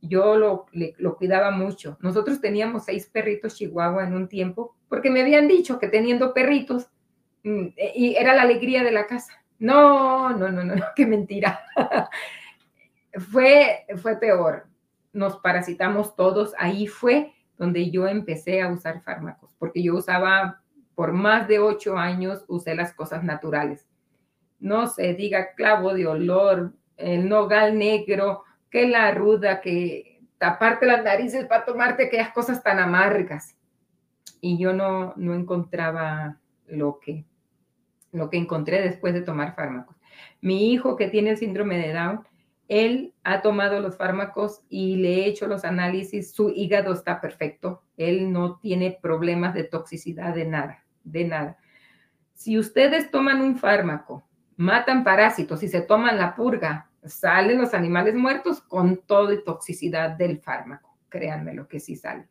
Yo lo, lo cuidaba mucho. Nosotros teníamos seis perritos chihuahua en un tiempo porque me habían dicho que teniendo perritos mm, y era la alegría de la casa no, no, no, no, qué mentira. fue, fue peor. Nos parasitamos todos. Ahí fue donde yo empecé a usar fármacos, porque yo usaba por más de ocho años, usé las cosas naturales. No se diga clavo de olor, el nogal negro, que la ruda, que taparte las narices para tomarte aquellas cosas tan amargas. Y yo no, no encontraba lo que lo que encontré después de tomar fármacos. Mi hijo que tiene el síndrome de Down, él ha tomado los fármacos y le he hecho los análisis, su hígado está perfecto, él no tiene problemas de toxicidad de nada, de nada. Si ustedes toman un fármaco, matan parásitos y se toman la purga, salen los animales muertos con toda toxicidad del fármaco, créanme lo que sí sale.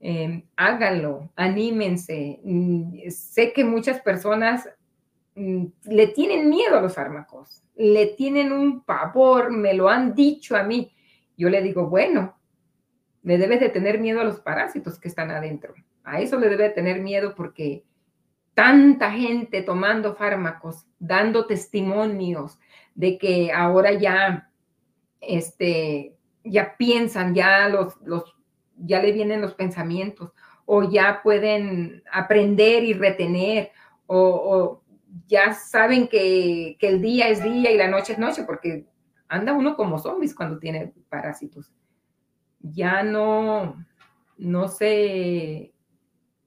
Em, háganlo, anímense. Mm, sé que muchas personas mm, le tienen miedo a los fármacos, le tienen un pavor, me lo han dicho a mí. Yo le digo, bueno, le debes de tener miedo a los parásitos que están adentro. A eso le debe de tener miedo porque tanta gente tomando fármacos, dando testimonios de que ahora ya, este, ya piensan, ya los, los ya le vienen los pensamientos o ya pueden aprender y retener o, ya saben que, el día es día y la noche es noche porque anda uno como zombies cuando tiene parásitos. Ya no, no se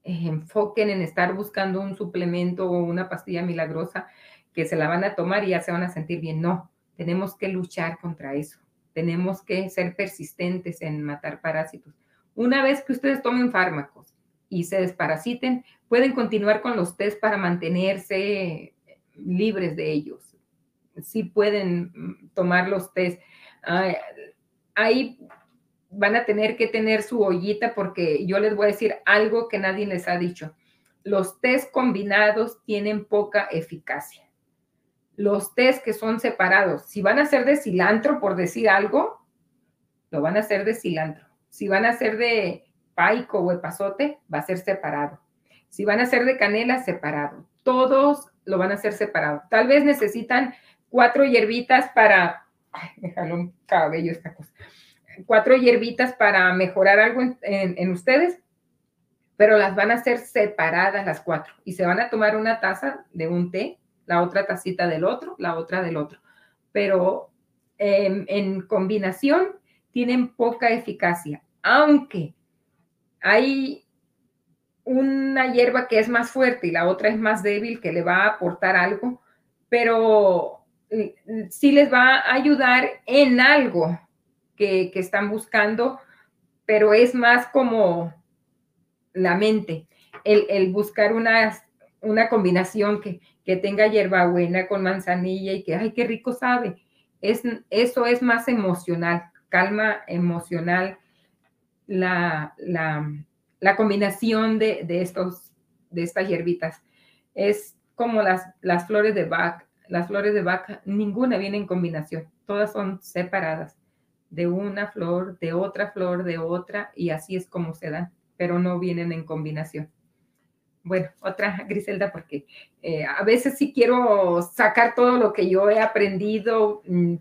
enfoquen en estar buscando un suplemento o una pastilla milagrosa que se la van a tomar y ya se van a sentir bien. No, tenemos que luchar contra eso. Tenemos que ser persistentes en matar parásitos. Una vez que ustedes tomen fármacos y se desparasiten, pueden continuar con los test para mantenerse libres de ellos. Sí pueden mm, tomar los test. ahí van a tener que tener su ollita porque yo les voy a decir algo que nadie les ha dicho. Los test combinados tienen poca eficacia. Los test que son separados, si van a ser de cilantro, por decir algo, lo van a hacer de cilantro si van a ser de paico o epazote, va a ser separado. Si van a ser de canela, separado. Todos lo van a hacer separado. Tal vez necesitan cuatro hierbitas para, ay, déjalo un cabello esta cosa, cuatro hierbitas para mejorar algo en, ustedes, pero las van a hacer separadas las cuatro y se van a tomar una taza de un té, la otra tacita del otro, la otra del otro. Pero em, en combinación tienen poca eficacia aunque hay una hierba que es más fuerte y la otra es más débil, que le va a aportar algo, pero sí les va a ayudar en algo que, están buscando, pero es más como la mente, el, buscar una, una combinación que, que tenga hierbabuena con manzanilla y que, ay, qué rico sabe. Es, eso es más emocional, calma emocional, la, la, combinación de, de, estos, de estas hierbitas. Es como las, las flores de Bach. Las flores de Bach, ninguna viene en combinación, todas son separadas de una flor, de otra flor, de otra, y así es como se dan, pero no vienen en combinación bueno, otra Griselda, porque eh, a veces sí quiero sacar todo lo que yo he aprendido mm,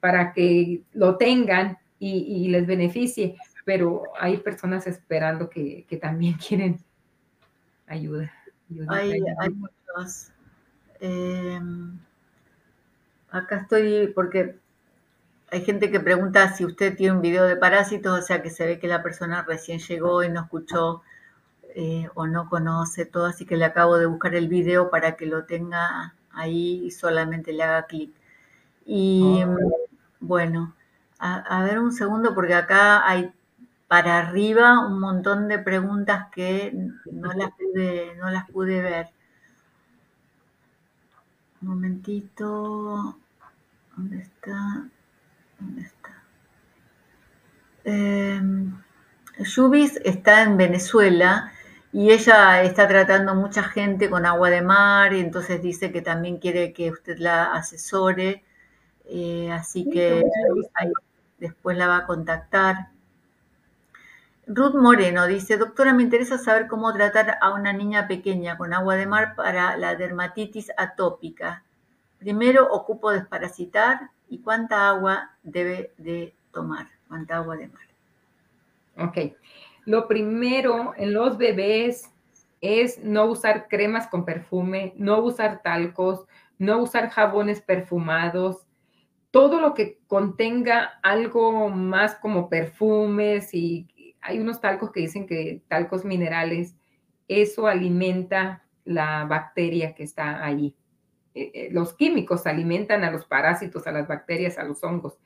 para que lo tengan y, les beneficie, pero hay personas esperando que, también quieren ayuda. hay, muchos. Em, acá estoy porque hay gente que pregunta si usted tiene un video de parásitos, o sea que se ve que la persona recién llegó y no escuchó eh, o no conoce todo, así que le acabo de buscar el video para que lo tenga ahí y solamente le haga clic. Y ah. bueno, a, ver un segundo porque acá hay para arriba un montón de preguntas que no las pude, no las pude ver. Un momentito. ¿Dónde está? ¿Dónde está? Eh, Yubis está en Venezuela y ella está tratando mucha gente con agua de mar y entonces dice que también quiere que usted la asesore, eh, así que después la va a contactar. Ruth Moreno dice, doctora, me interesa saber cómo tratar a una niña pequeña con agua de mar para la dermatitis atópica. Primero, ocupo desparasitar y cuánta agua debe de tomar, cuánta agua de mar. Ok. Lo primero en los bebés es no usar cremas con perfume, no usar talcos, no usar jabones perfumados, todo lo que contenga algo más como perfumes y hay unos talcos que dicen que talcos minerales, eso alimenta la bacteria que está allí. Eh, eh, los químicos alimentan a los parásitos, a las bacterias, a los hongos.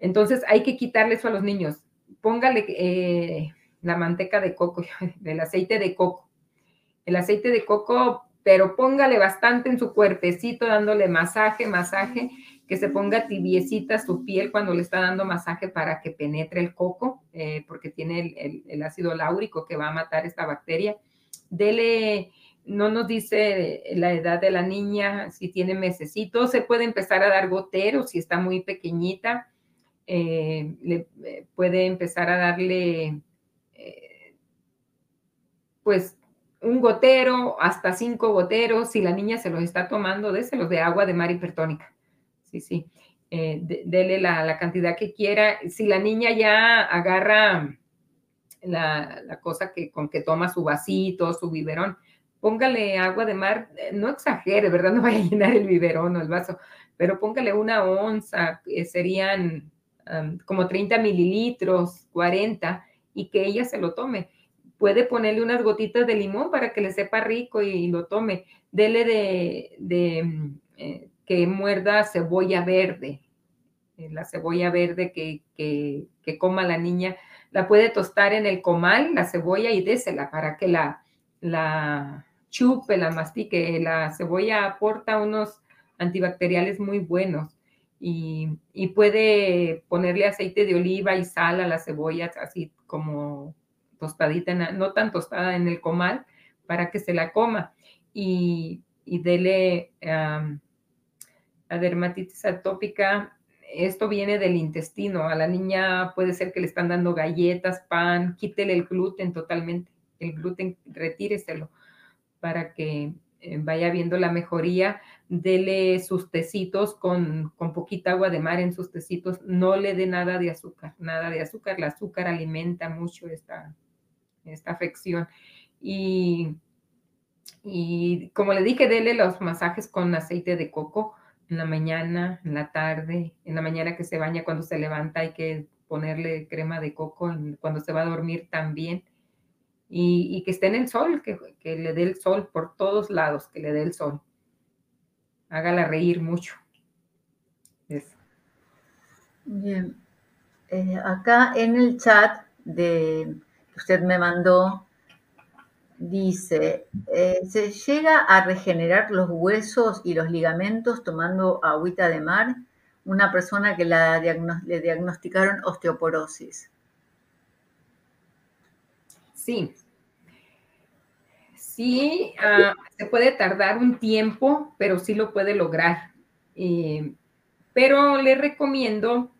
Entonces hay que quitarle eso a los niños. Póngale eh, la manteca de coco, el aceite de coco. El aceite de coco, pero póngale bastante en su cuerpecito, dándole masaje, masaje, que se ponga tibiecita su piel cuando le está dando masaje para que penetre el coco, porque tiene el, ácido láurico que va a matar esta bacteria. Dele, no nos dice la edad de la niña, si tiene mesecitos, se puede empezar a dar gotero si está muy pequeñita. Eh, le, eh, puede empezar a darle pues un gotero, hasta cinco goteros, si la niña se los está tomando, déselos de agua de mar hipertónica. Sí, sí. Eh, dele la, cantidad que quiera. Si la niña ya agarra la, cosa que, con que toma su vasito, su biberón, póngale agua de mar, eh, no exagere, ¿verdad? No vaya a llenar el biberón o el vaso, pero póngale una onza, serían como 30 mililitros, 40, y que ella se lo tome puede ponerle unas gotitas de limón para que le sepa rico y, lo tome. Dele de, mm, eh, que muerda cebolla verde, eh, la cebolla verde que, que, coma la niña. La puede tostar en el comal, la cebolla, y désela para que la, la chupe, la mastique. La cebolla aporta unos antibacteriales muy buenos. Y, puede ponerle aceite de oliva y sal a las cebollas, así como tostadita, no tan tostada en el comal, para que se la coma. Y, y dele a dermatitis atópica, esto viene del intestino. A la niña puede ser que le están dando galletas, pan, quítele el gluten totalmente. El gluten, retíreselo para que eh, vaya viendo la mejoría. Dele sus tecitos con, con poquita agua de mar en sus tecitos. No le dé nada de azúcar, nada de azúcar. El azúcar alimenta mucho esta, esta afección. Y, y como le dije, dele los masajes con aceite de coco en la mañana, en la tarde, en la mañana que se baña, cuando se levanta hay que ponerle crema de coco, cuando se va a dormir también. Y, que esté en el sol, que, le dé el sol por todos lados, que le dé el sol. Hágala reír mucho. Bien. Eh, acá en el chat de, que usted me mandó, dice, eh, ¿se llega a regenerar los huesos y los ligamentos tomando agüita de mar? Una persona que la le diagnosticaron osteoporosis. Sí. Sí, ah, se puede tardar un tiempo, pero sí lo puede lograr. Eh, pero le recomiendo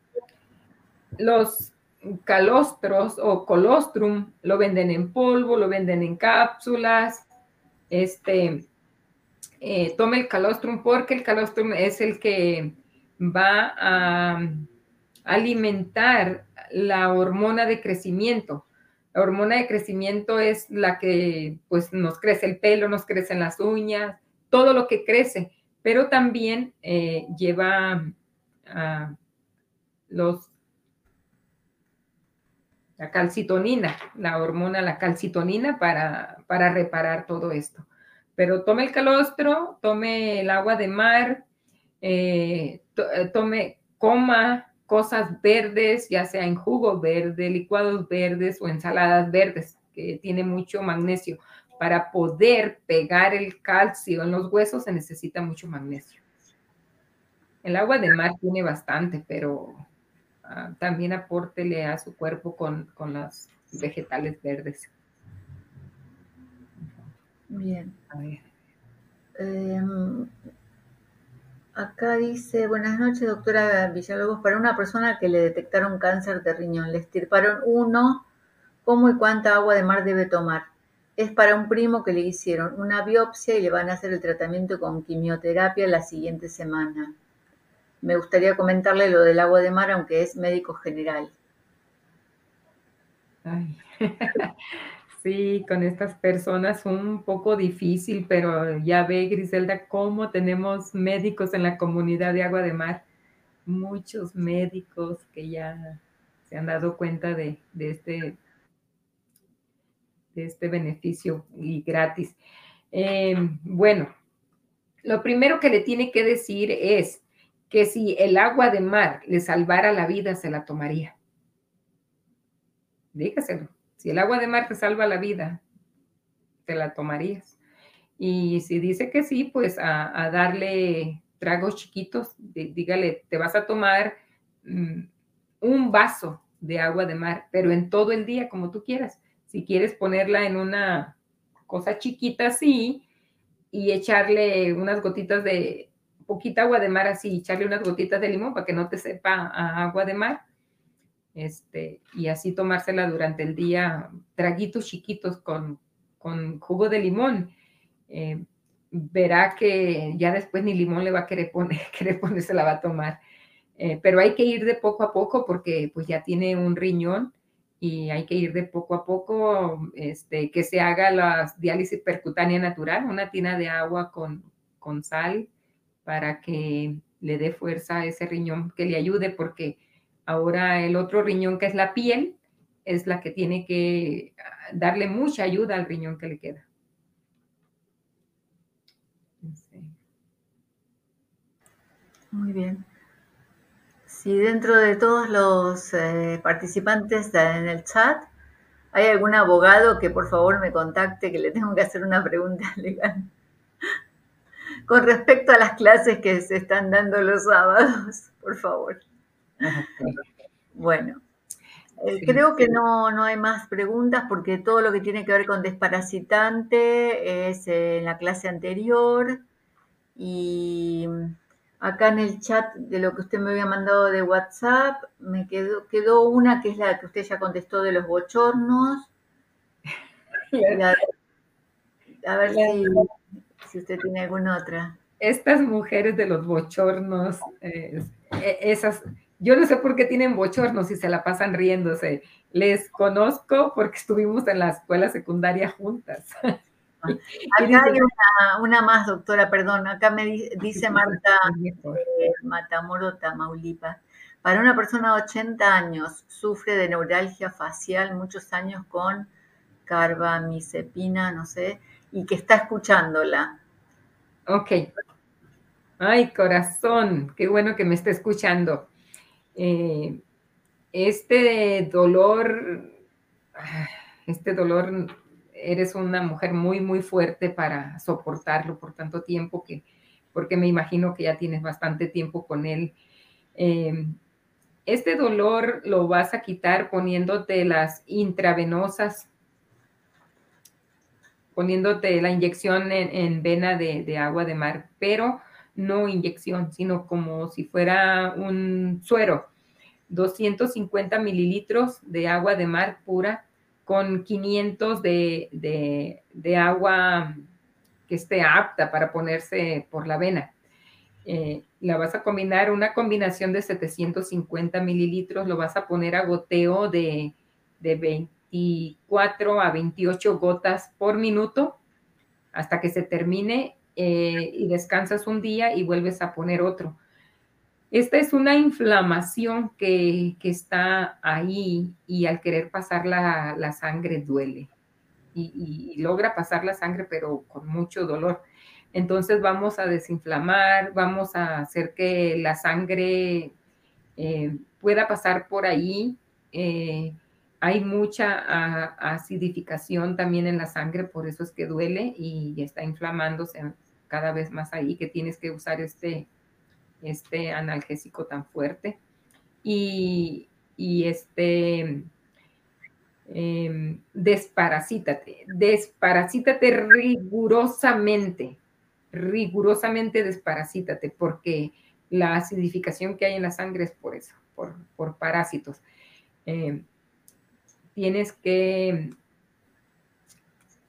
los calostros o colostrum, lo venden en polvo, lo venden en cápsulas. Este, eh, tome el calostrum porque el calostrum es el que va a alimentar la hormona de crecimiento. La hormona de crecimiento es la que pues nos crece el pelo, nos crecen las uñas, todo lo que crece, pero también eh, lleva a los la calcitonina, la hormona, la calcitonina para, para reparar todo esto. Pero tome el calostro, tome el agua de mar, eh, eh, tome, coma cosas verdes, ya sea en jugo verde, licuados verdes o ensaladas verdes, que tiene mucho magnesio. Para poder pegar el calcio en los huesos se necesita mucho magnesio. El agua de mar tiene bastante, pero ah, también apórtele a su cuerpo con, con los vegetales verdes. Bien. A ver. Em, Acá dice, buenas noches, doctora Villalobos. Para una persona que le detectaron cáncer de riñón, le estirparon uno, ¿cómo y cuánta agua de mar debe tomar? Es para un primo que le hicieron una biopsia y le van a hacer el tratamiento con quimioterapia la siguiente semana. Me gustaría comentarle lo del agua de mar, aunque es médico general. Ay. Sí, con estas personas un poco difícil, pero ya ve, Griselda, cómo tenemos médicos en la comunidad de Agua de Mar. Muchos médicos que ya se han dado cuenta de, este, de este beneficio y gratis. Em, bueno, lo primero que le tiene que decir es que si el agua de mar le salvara la vida, se la tomaría. Dígaselo si el agua de mar te salva la vida, te la tomarías. Y si dice que sí, pues a, darle tragos chiquitos, dígale, te vas a tomar mm, un vaso de agua de mar, pero en todo el día, como tú quieras. Si quieres ponerla en una cosa chiquita así y echarle unas gotitas de poquita agua de mar así, echarle unas gotitas de limón para que no te sepa agua de mar, este, y así tomársela durante el día, traguitos chiquitos con, jugo de limón. Eh, verá que ya después ni limón le va a querer poner, querer ponerse la va a tomar. Eh, pero hay que ir de poco a poco porque pues ya tiene un riñón y hay que ir de poco a poco, este, que se haga la diálisis percutánea natural, una tina de agua con, con sal para que le dé fuerza a ese riñón, que le ayude porque Ahora el otro riñón, que es la piel, es la que tiene que ah, darle mucha ayuda al riñón que le queda. Muy bien. Si dentro de todos los eh, participantes en el chat hay algún abogado que por favor me contacte, que le tengo que hacer una pregunta legal con respecto a las clases que se están dando los sábados, por favor. Bueno, eh, creo que no, no hay más preguntas porque todo lo que tiene que ver con desparasitante es en la clase anterior y acá en el chat de lo que usted me había mandado de WhatsApp me quedó, quedó una que es la que usted ya contestó de los bochornos. a ver si, usted tiene alguna otra. Estas mujeres de los bochornos, eh, e, esas yo no sé por qué tienen bochornos y se la pasan riéndose. Les conozco porque estuvimos en la escuela secundaria juntas. Acá hay una, más, doctora, perdón. Acá me dice Marta eh, Matamoro Tamaulipas. Para una persona de 80 años, sufre de neuralgia facial muchos años con carbamazepina, no sé, y que está escuchándola. Ok. Ay, corazón, qué bueno que me esté escuchando. Eh, este dolor, ah, este dolor, eres una mujer muy, muy fuerte para soportarlo por tanto tiempo que, porque me imagino que ya tienes bastante tiempo con él. Eh, este dolor lo vas a quitar poniéndote las intravenosas, poniéndote la inyección en, vena de, agua de mar, pero no inyección, sino como si fuera un suero. 250 mililitros de agua de mar pura con 500 de, agua que esté apta para ponerse por la vena. Eh, la vas a combinar, una combinación de 750 mililitros, lo vas a poner a goteo de, 24 a 28 gotas por minuto hasta que se termine eh, y descansas un día y vuelves a poner otro. Esta es una inflamación que, está ahí y al querer pasar la, sangre duele y, logra pasar la sangre pero con mucho dolor. Entonces vamos a desinflamar, vamos a hacer que la sangre eh, pueda pasar por ahí. Eh, hay mucha acidificación también en la sangre, por eso es que duele y está inflamándose cada vez más ahí, que tienes que usar este, este analgésico tan fuerte. Y, este, eh, desparasítate, desparasítate rigurosamente rigurosamente desparasítate, porque la acidificación que hay en la sangre es por eso, por, parásitos. Eh, tienes que,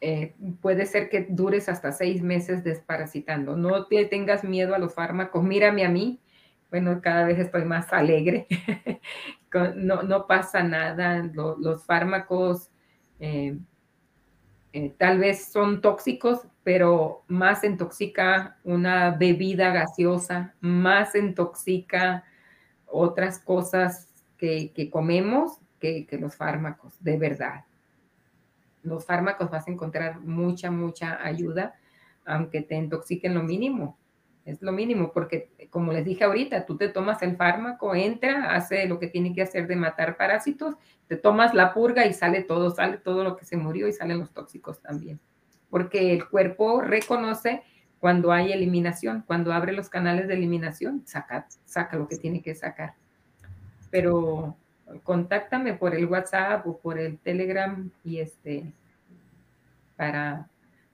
eh, puede ser que dures hasta seis meses desparasitando. No te tengas miedo a los fármacos. Mírame a mí. Bueno, cada vez estoy más alegre. no, pasa nada. los fármacos eh, tal vez son tóxicos, pero más intoxica una bebida gaseosa, más intoxica otras cosas que, comemos que, los fármacos, de verdad. Los fármacos vas a encontrar mucha, mucha ayuda, aunque te intoxiquen lo mínimo. Es lo mínimo, porque como les dije ahorita, tú te tomas el fármaco, entra, hace lo que tiene que hacer de matar parásitos, te tomas la purga y sale todo, sale todo lo que se murió y salen los tóxicos también porque el cuerpo reconoce cuando hay eliminación, cuando abre los canales de eliminación, saca, saca lo que tiene que sacar. Pero contáctame por el WhatsApp o por el Telegram y este para,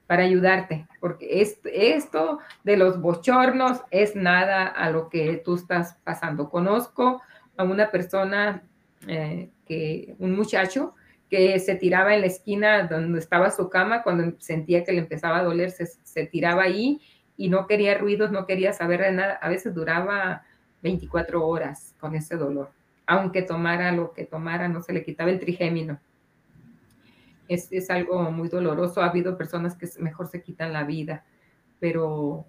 para ayudarte, porque esto de los bochornos es nada a lo que tú estás pasando. Conozco a una persona eh, que, un muchacho que se tiraba en la esquina donde estaba su cama cuando sentía que le empezaba a doler, se, tiraba ahí y no quería ruidos, no quería saber de nada. A veces duraba 24 horas con ese dolor. Aunque tomara lo que tomara, no se le quitaba el trigémino. Es, es algo muy doloroso. Ha habido personas que mejor se quitan la vida, pero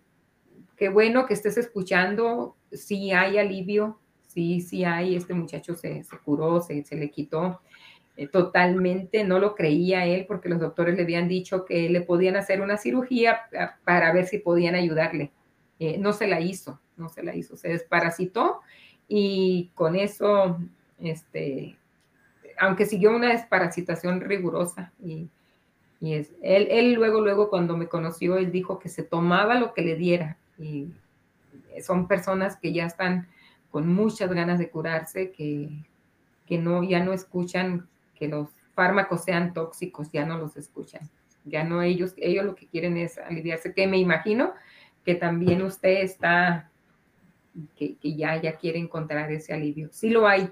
qué bueno que estés escuchando. Sí hay alivio, sí, sí hay. Este muchacho se, se curó, se, se le quitó eh, totalmente, no lo creía él porque los doctores le habían dicho que le podían hacer una cirugía ah, para ver si podían ayudarle. Eh, no se la hizo, no se la hizo, se desparasitó y con eso, este, aunque siguió una desparasitación rigurosa y, es, él, él luego, luego cuando me conoció, él dijo que se tomaba lo que le diera y son personas que ya están con muchas ganas de curarse, que, que no, ya no escuchan que los fármacos sean tóxicos, ya no los escuchan. Ya no ellos, ellos lo que quieren es aliviarse, que me imagino que también usted está, que, ya, ya quiere encontrar ese alivio. Sí lo hay.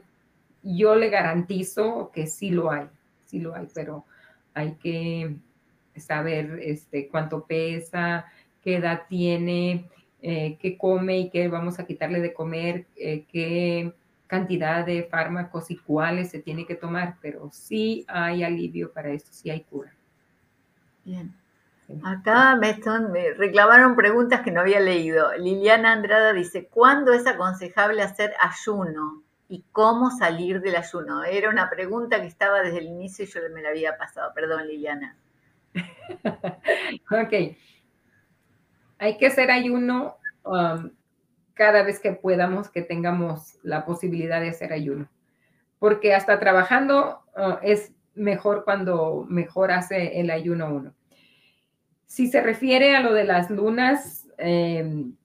Yo le garantizo que sí lo hay, sí lo hay, pero hay que saber este, cuánto pesa, qué edad tiene, eh, qué come y qué vamos a quitarle de comer, eh, qué cantidad de fármacos y cuáles se tiene que tomar, pero sí hay alivio para esto, sí hay cura. Bien. Acá me, reclamaron preguntas que no había leído. Liliana Andrada dice, ¿cuándo es aconsejable hacer ayuno y cómo salir del ayuno? Era una pregunta que estaba desde el inicio y yo me la había pasado. Perdón, Liliana. ok. Hay que hacer ayuno um, cada vez que podamos, que tengamos la posibilidad de hacer ayuno. Porque hasta trabajando uh, es mejor cuando mejor hace el ayuno uno. Si se refiere a lo de las lunas, em,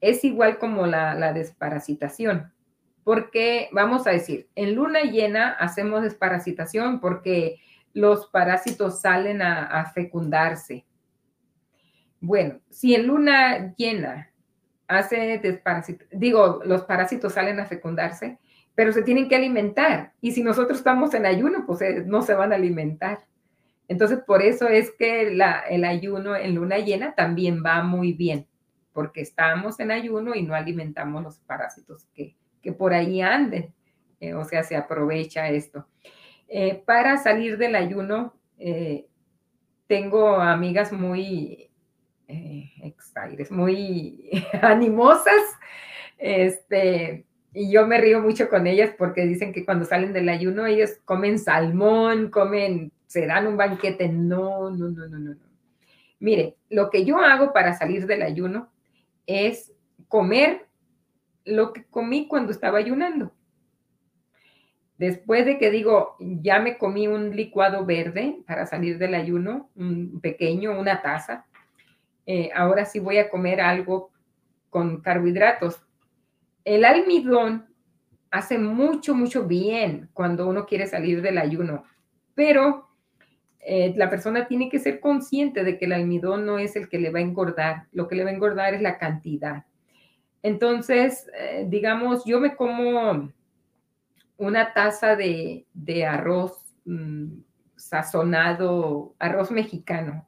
es igual como la, desparasitación, porque vamos a decir, en luna llena hacemos desparasitación porque los parásitos salen a, fecundarse. Bueno, si en luna llena hace desparasitación, digo, los parásitos salen a fecundarse, pero se tienen que alimentar. Y si nosotros estamos en ayuno, pues eh, no se van a alimentar. Entonces, por eso es que el ayuno en luna llena también va muy bien, porque estamos en ayuno y no alimentamos los parásitos que, por ahí anden. Eh, o sea, se aprovecha esto. Eh, para salir del ayuno, tengo amigas muy exaires, muy animosas, este, y yo me río mucho con ellas porque dicen que cuando salen del ayuno ellos comen salmón, comen, se dan un banquete. No, no, no, no, no. Mire, lo que yo hago para salir del ayuno es comer lo que comí cuando estaba ayunando. Después de que digo, ya me comí un licuado verde para salir del ayuno, un pequeño, una taza, eh, ahora sí voy a comer algo con carbohidratos el almidón hace mucho, mucho bien cuando uno quiere salir del ayuno, pero eh, la persona tiene que ser consciente de que el almidón no es el que le va a engordar, lo que le va a engordar es la cantidad. Entonces, eh, digamos, yo me como una taza de, arroz mm, sazonado, arroz mexicano,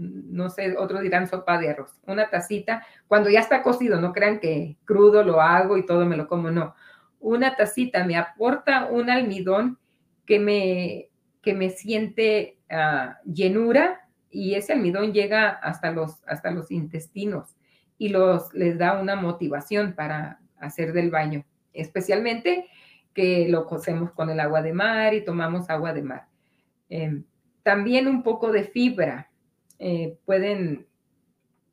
no sé, otros dirán sopa de arroz, una tacita, cuando ya está cocido, no crean que crudo lo hago y todo me lo como, no. Una tacita me aporta un almidón que me, que me siente ah, llenura y ese almidón llega hasta los, hasta los intestinos y los, les da una motivación para hacer del baño, especialmente que lo cocemos con el agua de mar y tomamos agua de mar. Em, también un poco de fibra eh, pueden,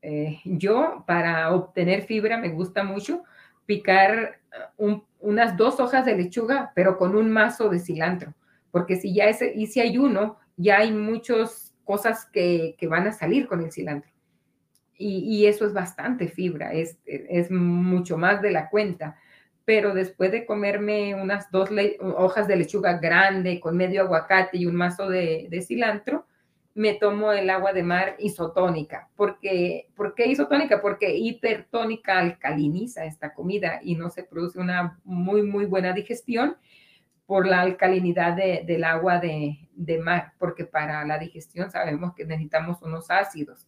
eh, yo para obtener fibra me gusta mucho picar uh, unas dos hojas de lechuga, pero con un mazo de cilantro, porque si ya y si hay uno, ya hay muchas cosas que, van a salir con el cilantro. Y, eso es bastante fibra, es, es mucho más de la cuenta pero después de comerme unas dos hojas de lechuga grande con medio aguacate y un mazo de cilantro, me tomo el agua de mar isotónica. Porque, ¿Por qué isotónica? Porque hipertónica alcaliniza esta comida y no se produce una muy, muy buena digestión por la alcalinidad del agua de, mar, porque para la digestión sabemos que necesitamos unos ácidos.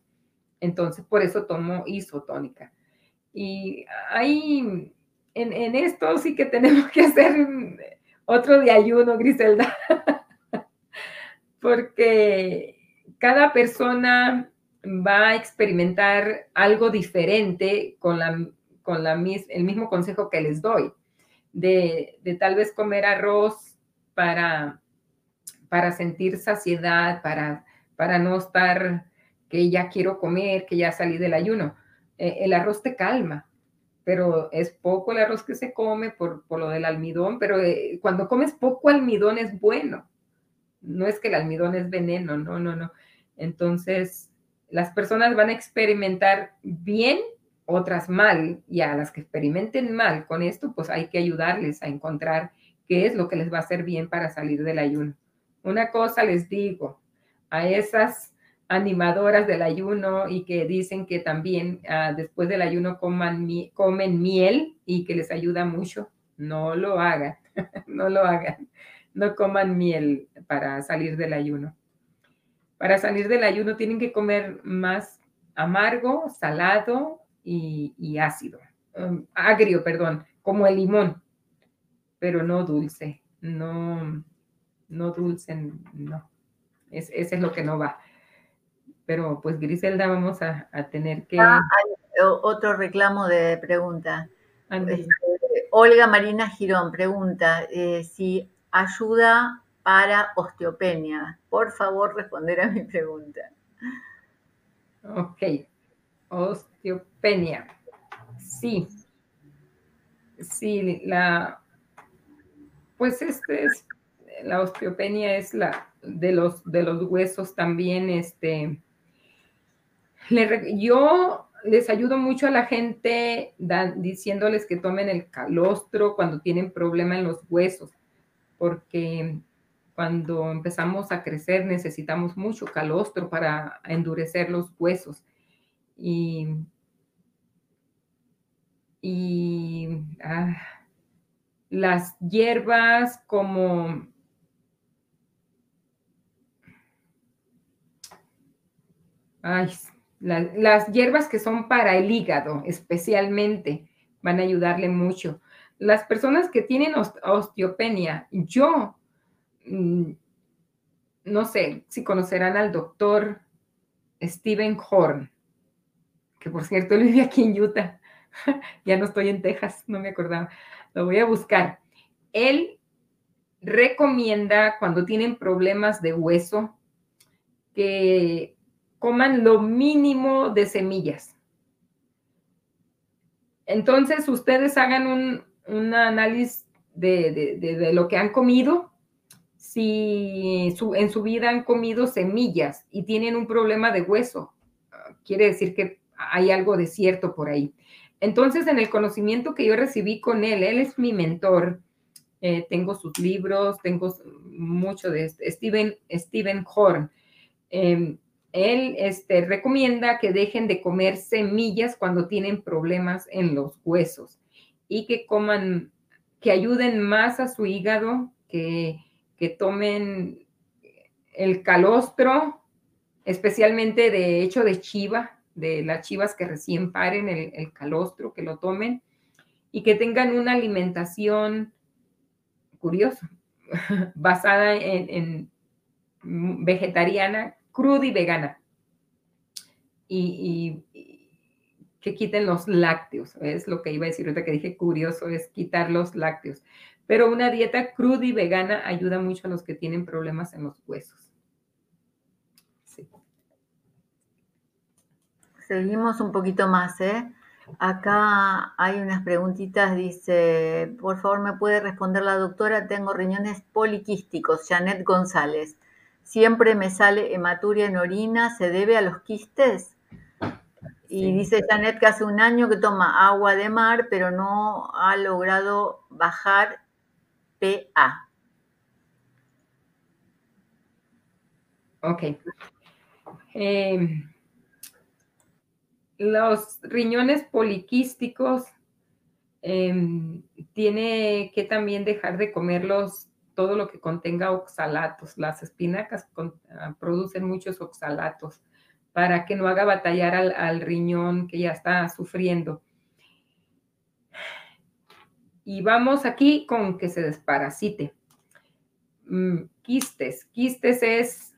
Entonces, por eso tomo isotónica. Y ahí, en, en esto sí que tenemos que hacer otro de ayuno, Griselda, porque cada persona va a experimentar algo diferente con, la, con la, el mismo consejo que les doy, de, tal vez comer arroz para, para sentir saciedad, para, para no estar que ya quiero comer, que ya salí del ayuno. Eh, el arroz te calma, pero es poco el arroz que se come por, lo del almidón, pero eh, cuando comes poco almidón es bueno. No es que el almidón es veneno, no, no, no. Entonces, las personas van a experimentar bien, otras mal, y a las que experimenten mal con esto, pues hay que ayudarles a encontrar qué es lo que les va a hacer bien para salir del ayuno. Una cosa les digo, a esas animadoras del ayuno y que dicen que también ah, después del ayuno coman, comen miel y que les ayuda mucho, no lo hagan, no lo hagan, no coman miel para salir del ayuno para salir del ayuno tienen que comer más amargo, salado y, ácido. Um, agrio, perdón, como el limón, pero no dulce, no, no dulce, no. Es, ese es lo que no va. Pero pues Griselda vamos a, tener que... Ah, hay otro reclamo de pregunta. Este, Olga Marina Girón pregunta eh, si ayuda para osteopenia. Por favor, responder a mi pregunta. Ok, osteopenia. Sí, sí, la, pues este es, la osteopenia es la de los, de los huesos también, este, yo les ayudo mucho a la gente diciéndoles que tomen el calostro cuando tienen problema en los huesos, porque cuando empezamos a crecer necesitamos mucho calostro para endurecer los huesos. Y, ah, las hierbas como Ay, las hierbas que son para el hígado especialmente van a ayudarle mucho. Las personas que tienen osteopenia, yo no sé si conocerán al doctor Steven Horn, que por cierto él vive aquí en Utah. ya no estoy en Texas, no me acordaba. Lo voy a buscar. Él recomienda cuando tienen problemas de hueso que coman lo mínimo de semillas. Entonces, ustedes hagan un, análisis de, lo que han comido. Si en su vida han comido semillas y tienen un problema de hueso, quiere decir que hay algo de cierto por ahí. Entonces, en el conocimiento que yo recibí con él, él es mi mentor. Eh, tengo sus libros, tengo mucho de Steven, Steven Horn. Em, él este, recomienda que dejen de comer semillas cuando tienen problemas en los huesos y que coman, que ayuden más a su hígado, que, que tomen el calostro, especialmente de hecho de chiva, de las chivas que recién paren el, calostro, que lo tomen y que tengan una alimentación curiosa, basada en vegetariana cruda y vegana. Y, que quiten los lácteos, es lo que iba a decir ahorita que dije curioso, es quitar los lácteos. Pero una dieta cruda y vegana ayuda mucho a los que tienen problemas en los huesos. Seguimos un poquito más, ¿eh? Acá hay unas preguntitas, dice, por favor me puede responder la doctora, tengo riñones poliquísticos, Janet González. Siempre me sale hematuria en orina, ¿se debe a los quistes? Y dice Janet que hace un año que toma agua de mar, pero no ha logrado bajar PA. Ok. Em, los riñones poliquísticos em, tiene que también dejar de comerlos todo lo que contenga oxalatos. Las espinacas ah, producen muchos oxalatos para que no haga batallar al, riñón que ya está sufriendo. Y vamos aquí con que se desparasite. Mm, quistes. Quistes es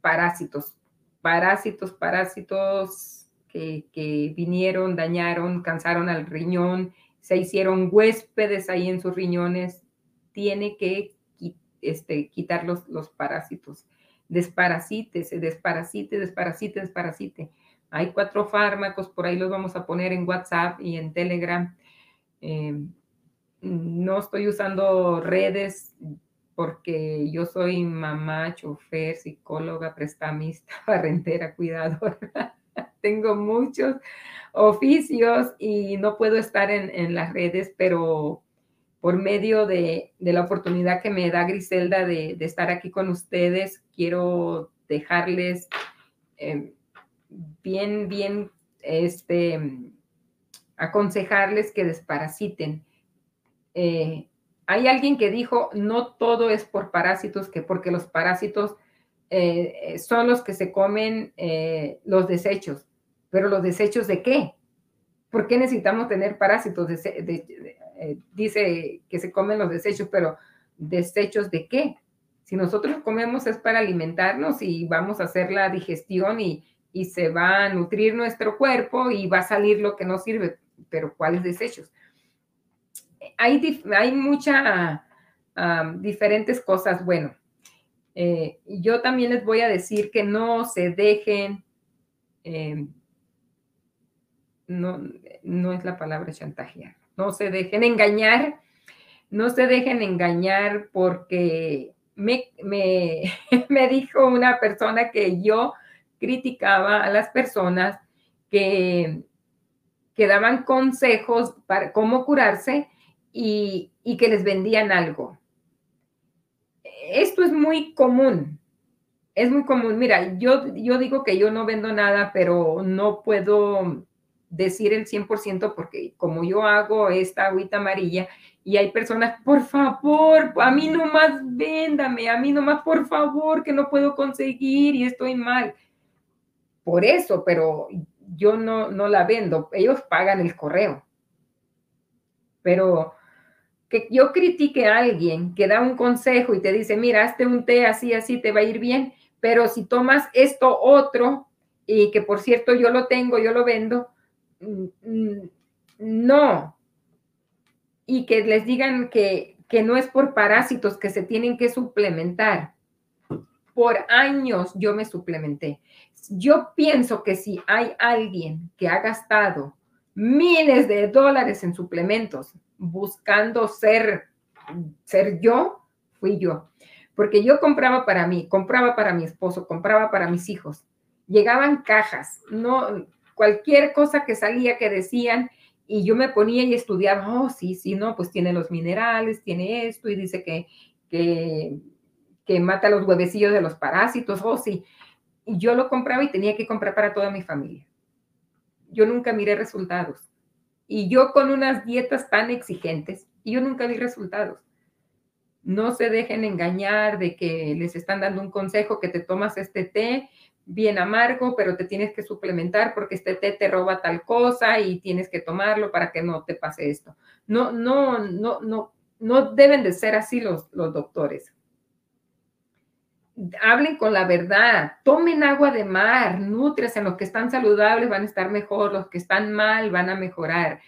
parásitos. Parásitos, parásitos que, que vinieron, dañaron, cansaron al riñón, se hicieron huéspedes ahí en sus riñones. Tiene que este, quitar los, los parásitos. Desparasite, se desparasite, desparasite, desparasite. Hay cuatro fármacos, por ahí los vamos a poner en WhatsApp y en Telegram. Em, no estoy usando redes porque yo soy mamá, chofer, psicóloga, prestamista, barrentera, cuidadora. Tengo muchos oficios y no puedo estar en, las redes, pero por medio de, la oportunidad que me da Griselda de, estar aquí con ustedes, quiero dejarles em, bien, bien, este, aconsejarles que desparasiten. Eh, hay alguien que dijo, no todo es por parásitos, que porque los parásitos eh, son los que se comen eh, los desechos, pero los desechos de qué? ¿Por qué necesitamos tener parásitos? de, eh, dice que se comen los desechos, pero ¿desechos de qué? Si nosotros comemos es para alimentarnos y vamos a hacer la digestión y, se va a nutrir nuestro cuerpo y va a salir lo que no sirve, pero ¿cuáles desechos? Hay, hay muchas diferentes cosas. Bueno, eh, yo también les voy a decir que no se dejen, eh, no, no es la palabra chantajear no se dejen engañar, no se dejen engañar porque me, me, dijo una persona que yo criticaba a las personas que, que daban consejos para cómo curarse y, que les vendían algo. Esto es muy común, es muy común. Mira, yo, yo digo que yo no vendo nada, pero no puedo decir el 100% porque como yo hago esta agüita amarilla y hay personas, por favor, a mí nomás véndame, a mí nomás, por favor, que no puedo conseguir y estoy mal. Por eso, pero yo no, no la vendo, ellos pagan el correo. Pero que yo critique a alguien que da un consejo y te dice, mira, hazte un té así, así, te va a ir bien, pero si tomas esto otro, y que por cierto yo lo tengo, yo lo vendo, mm, mm, no. Y que les digan que, que no es por parásitos que se tienen que suplementar. Por años yo me suplementé. Yo pienso que si hay alguien que ha gastado miles de dólares en suplementos buscando ser, ser yo, fui yo porque yo compraba para mí, compraba para mi esposo, compraba para mis hijos. Llegaban cajas, no cualquier cosa que salía que decían y yo me ponía y estudiaba, oh, sí, sí, no, pues tiene los minerales, tiene esto y dice que, que, que mata los huevecillos de los parásitos, oh, sí. Y yo lo compraba y tenía que comprar para toda mi familia. Yo nunca miré resultados. Y yo con unas dietas tan exigentes, yo nunca vi resultados. No se dejen engañar de que les están dando un consejo que te tomas este té bien amargo, pero te tienes que suplementar porque este té te roba tal cosa y tienes que tomarlo para que no te pase esto. No, no, no, no, no deben de ser así los, los doctores. Hablen con la verdad, tomen agua de mar, nutres en los que están saludables van a estar mejor, los que están mal van a mejorar.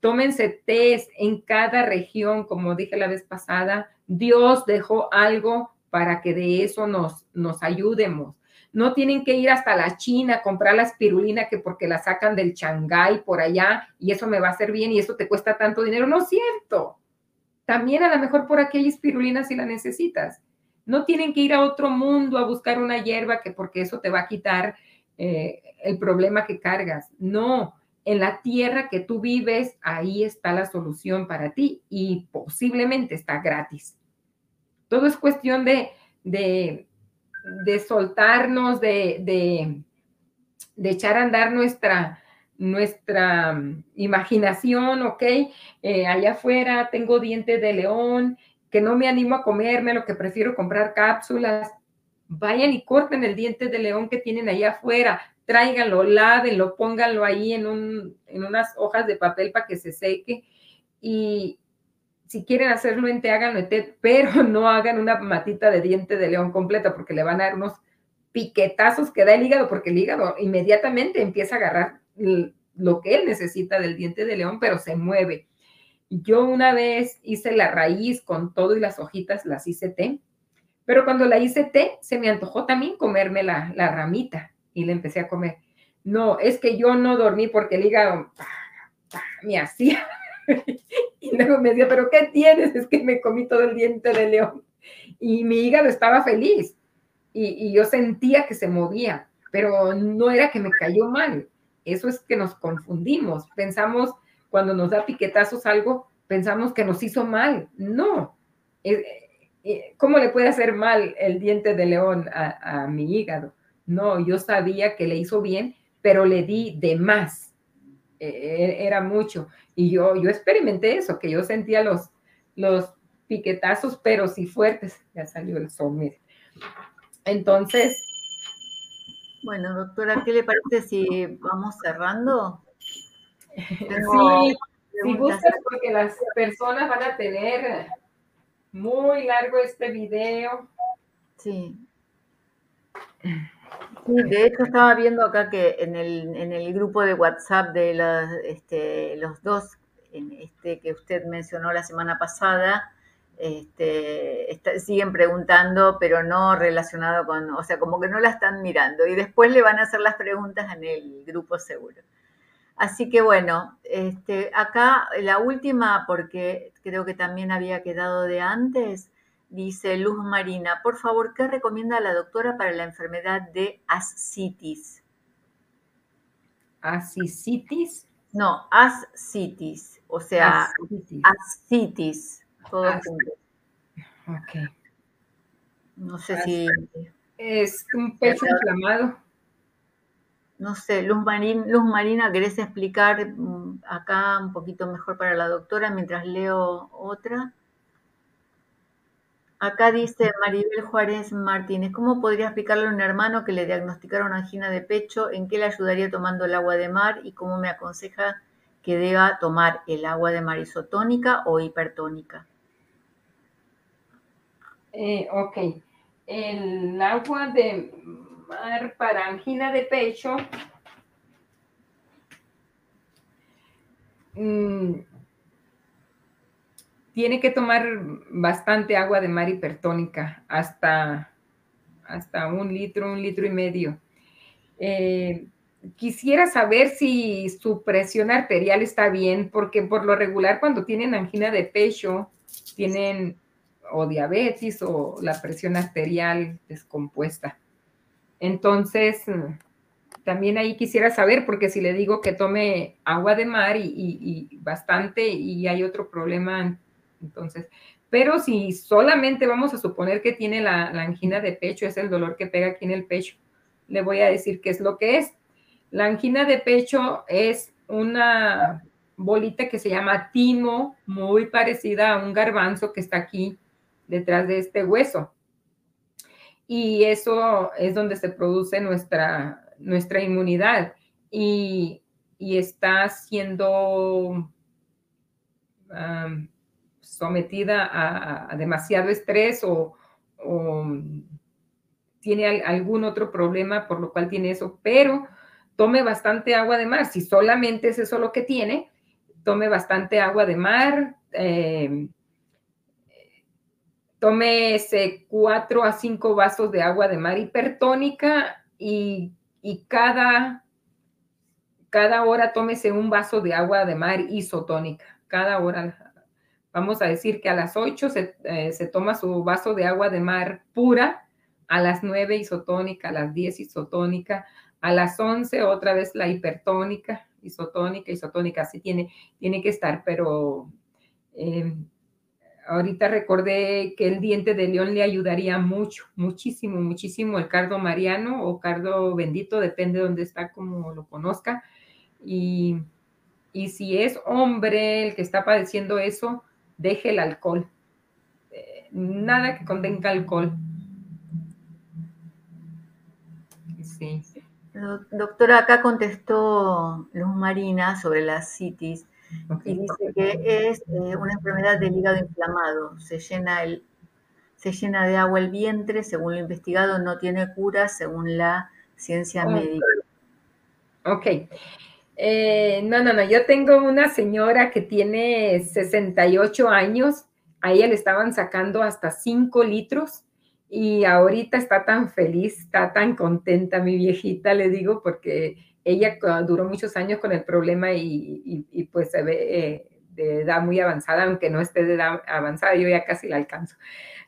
Tómense test en cada región, como dije la vez pasada, Dios dejó algo para que de eso nos, nos ayudemos. No tienen que ir hasta la China a comprar la espirulina que porque la sacan del Shanghái por allá y eso me va a hacer bien y eso te cuesta tanto dinero. No es cierto. También a lo mejor por aquí hay espirulina si la necesitas. No tienen que ir a otro mundo a buscar una hierba que porque eso te va a quitar eh, el problema que cargas. No, en la tierra que tú vives, ahí está la solución para ti y posiblemente está gratis. Todo es cuestión de, de, soltarnos, de, de, echar a andar nuestra, nuestra mm, imaginación, ¿ok? Eh, allá afuera tengo dientes de león, no me animo a comerme, lo que prefiero comprar cápsulas. Vayan y corten el diente de león que tienen allá afuera, tráiganlo, lávenlo, pónganlo ahí en, un, en unas hojas de papel para que se seque y si quieren hacerlo en té, háganlo pero no hagan una matita de diente de león completa porque le van a dar unos piquetazos que da el hígado porque el hígado inmediatamente empieza a agarrar lo que él necesita del diente de león, pero se mueve. Yo una vez hice la raíz con todo y las hojitas, las hice té, pero cuando la hice té, se me antojó también comerme la, la ramita y le empecé a comer. No, es que yo no dormí porque el hígado me hacía. y luego me decía, pero ¿qué tienes? Es que me comí todo el diente de león. Y mi hígado estaba feliz y yo sentía que se movía, pero no era que me cayó mal. Eso es que nos confundimos. Pensamos, cuando nos da piquetazos algo, pensamos que nos hizo mal. No. Eh, eh, ¿Cómo le puede hacer mal el diente de león a, a mi hígado? No, yo sabía que le hizo bien, pero le di de más. Era mucho. Y yo, yo experimenté eso, que yo sentía los, los piquetazos, pero sí fuertes. Ya salió el sol, mire. Entonces. Bueno, doctora, ¿qué le parece si vamos cerrando? Sí, si gustas, porque las personas van a tener muy largo este video. Sí. Sí, de hecho estaba viendo acá que en el, en el grupo de WhatsApp de este, los dos este, que usted mencionó la semana pasada, este, siguen preguntando, pero no relacionado con, o sea, como que no la están mirando y después le van a hacer las preguntas en el grupo seguro. Así que bueno, este, acá la última, porque creo que también había quedado de antes, dice Luz Marina, por favor, ¿qué recomienda la doctora para la enfermedad de ascitis? ¿Ascitis? No, ascitis, o sea, ascitis, todo junto. Ok. No sé si... Es un pecho inflamado. No sé, Luz, Marina, ¿querés explicar mm, acá un poquito mejor para la doctora mientras leo otra? Acá dice Maribel Juárez Martínez, ¿cómo podría explicarle a un hermano que le diagnosticaron angina de pecho? ¿En qué le ayudaría tomando el agua de mar? ¿Y cómo me aconseja que deba tomar el agua de mar isotónica o hipertónica? Eh, ok. El agua de para angina de pecho mm, tiene que tomar bastante agua de mar hipertónica, hasta, hasta un litro, un litro y medio. Eh, quisiera saber si su presión arterial está bien, porque por lo regular cuando tienen angina de pecho, tienen o diabetes o la presión arterial descompuesta. Entonces, también ahí quisiera saber, porque si le digo que tome agua de mar y, bastante y hay otro problema, entonces, pero si solamente vamos a suponer que tiene la, la, angina de pecho, es el dolor que pega aquí en el pecho, le voy a decir qué es lo que es. La angina de pecho es una bolita que se llama timo, muy parecida a un garbanzo que está aquí detrás de este hueso. Y eso es donde se produce nuestra, nuestra inmunidad y, está siendo sometida a, demasiado estrés o, tiene algún otro problema por lo cual tiene eso, pero tome bastante agua de mar. Si solamente es eso lo que tiene, tome bastante agua de mar, eh, ese cuatro a cinco vasos de agua de mar hipertónica y, cada, cada hora tómese un vaso de agua de mar isotónica. Cada hora, vamos a decir que a las 8 eh, se, toma su vaso de agua de mar pura, a las 9 isotónica, a las 10 isotónica, a las 11 otra vez la hipertónica, isotónica, isotónica, así tiene, tiene que estar, pero... Eh, ahorita recordé que el diente de león le ayudaría mucho, muchísimo, muchísimo el cardo mariano o cardo bendito, depende de dónde está, como lo conozca. Y, si es hombre el que está padeciendo eso, deje el alcohol. Eh, nada que contenga alcohol. Sí. Doctora, acá contestó Luz Marina sobre la citis y dice que es eh, una enfermedad del hígado inflamado. Se llena, el, se llena de agua el vientre, según lo investigado, no tiene cura, según la ciencia médica. Ok. Eh, no, no, no. Yo tengo una señora que tiene 68 años. A ella le estaban sacando hasta 5 litros y ahorita está tan feliz, está tan contenta mi viejita, le digo, porque ella duró muchos años con el problema y, pues se ve eh, de edad muy avanzada, aunque no esté de edad avanzada, yo ya casi la alcanzo.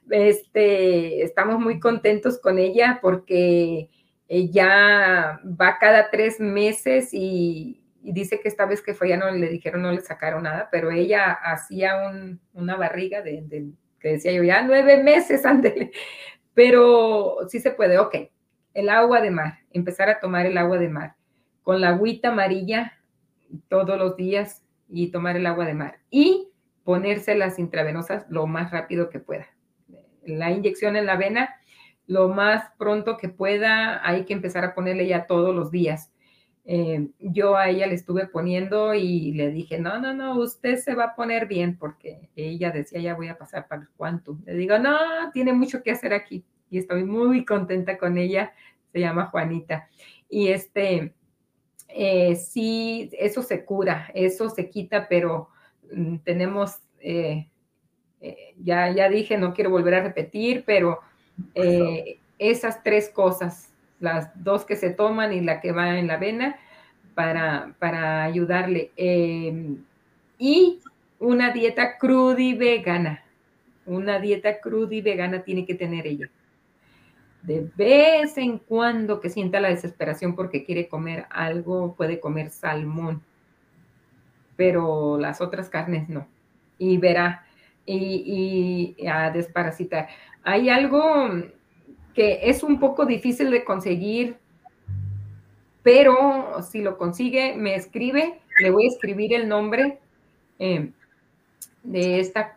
Este, estamos muy contentos con ella porque ella va cada tres meses y, dice que esta vez que fue ya no le dijeron, no le sacaron nada, pero ella hacía una barriga de, que decía yo, ya nueve meses, ándele. Pero sí se puede, ok. El agua de mar, empezar a tomar el agua de mar con la agüita amarilla todos los días y tomar el agua de mar y ponerse las intravenosas lo más rápido que pueda. La inyección en la vena, lo más pronto que pueda, hay que empezar a ponerle ya todos los días. Eh, yo a ella le estuve poniendo y le dije, no, no, no, usted se va a poner bien porque ella decía, ya voy a pasar para el cuanto. Le digo, no, tiene mucho que hacer aquí y estoy muy contenta con ella. Se llama Juanita. Y este, eh, sí, eso se cura, eso se quita, pero mm, tenemos, eh, eh, ya, ya dije, no quiero volver a repetir, pero esas tres cosas, las dos que se toman y la que va en la vena, para, para ayudarle. Y una dieta cruda y vegana. Una dieta cruda y vegana tiene que tener ella. De vez en cuando que sienta la desesperación porque quiere comer algo, puede comer salmón, pero las otras carnes no. Y verá, y, a desparasitar. Hay algo que es un poco difícil de conseguir, pero si lo consigue, me escribe, le voy a escribir el nombre eh, de esta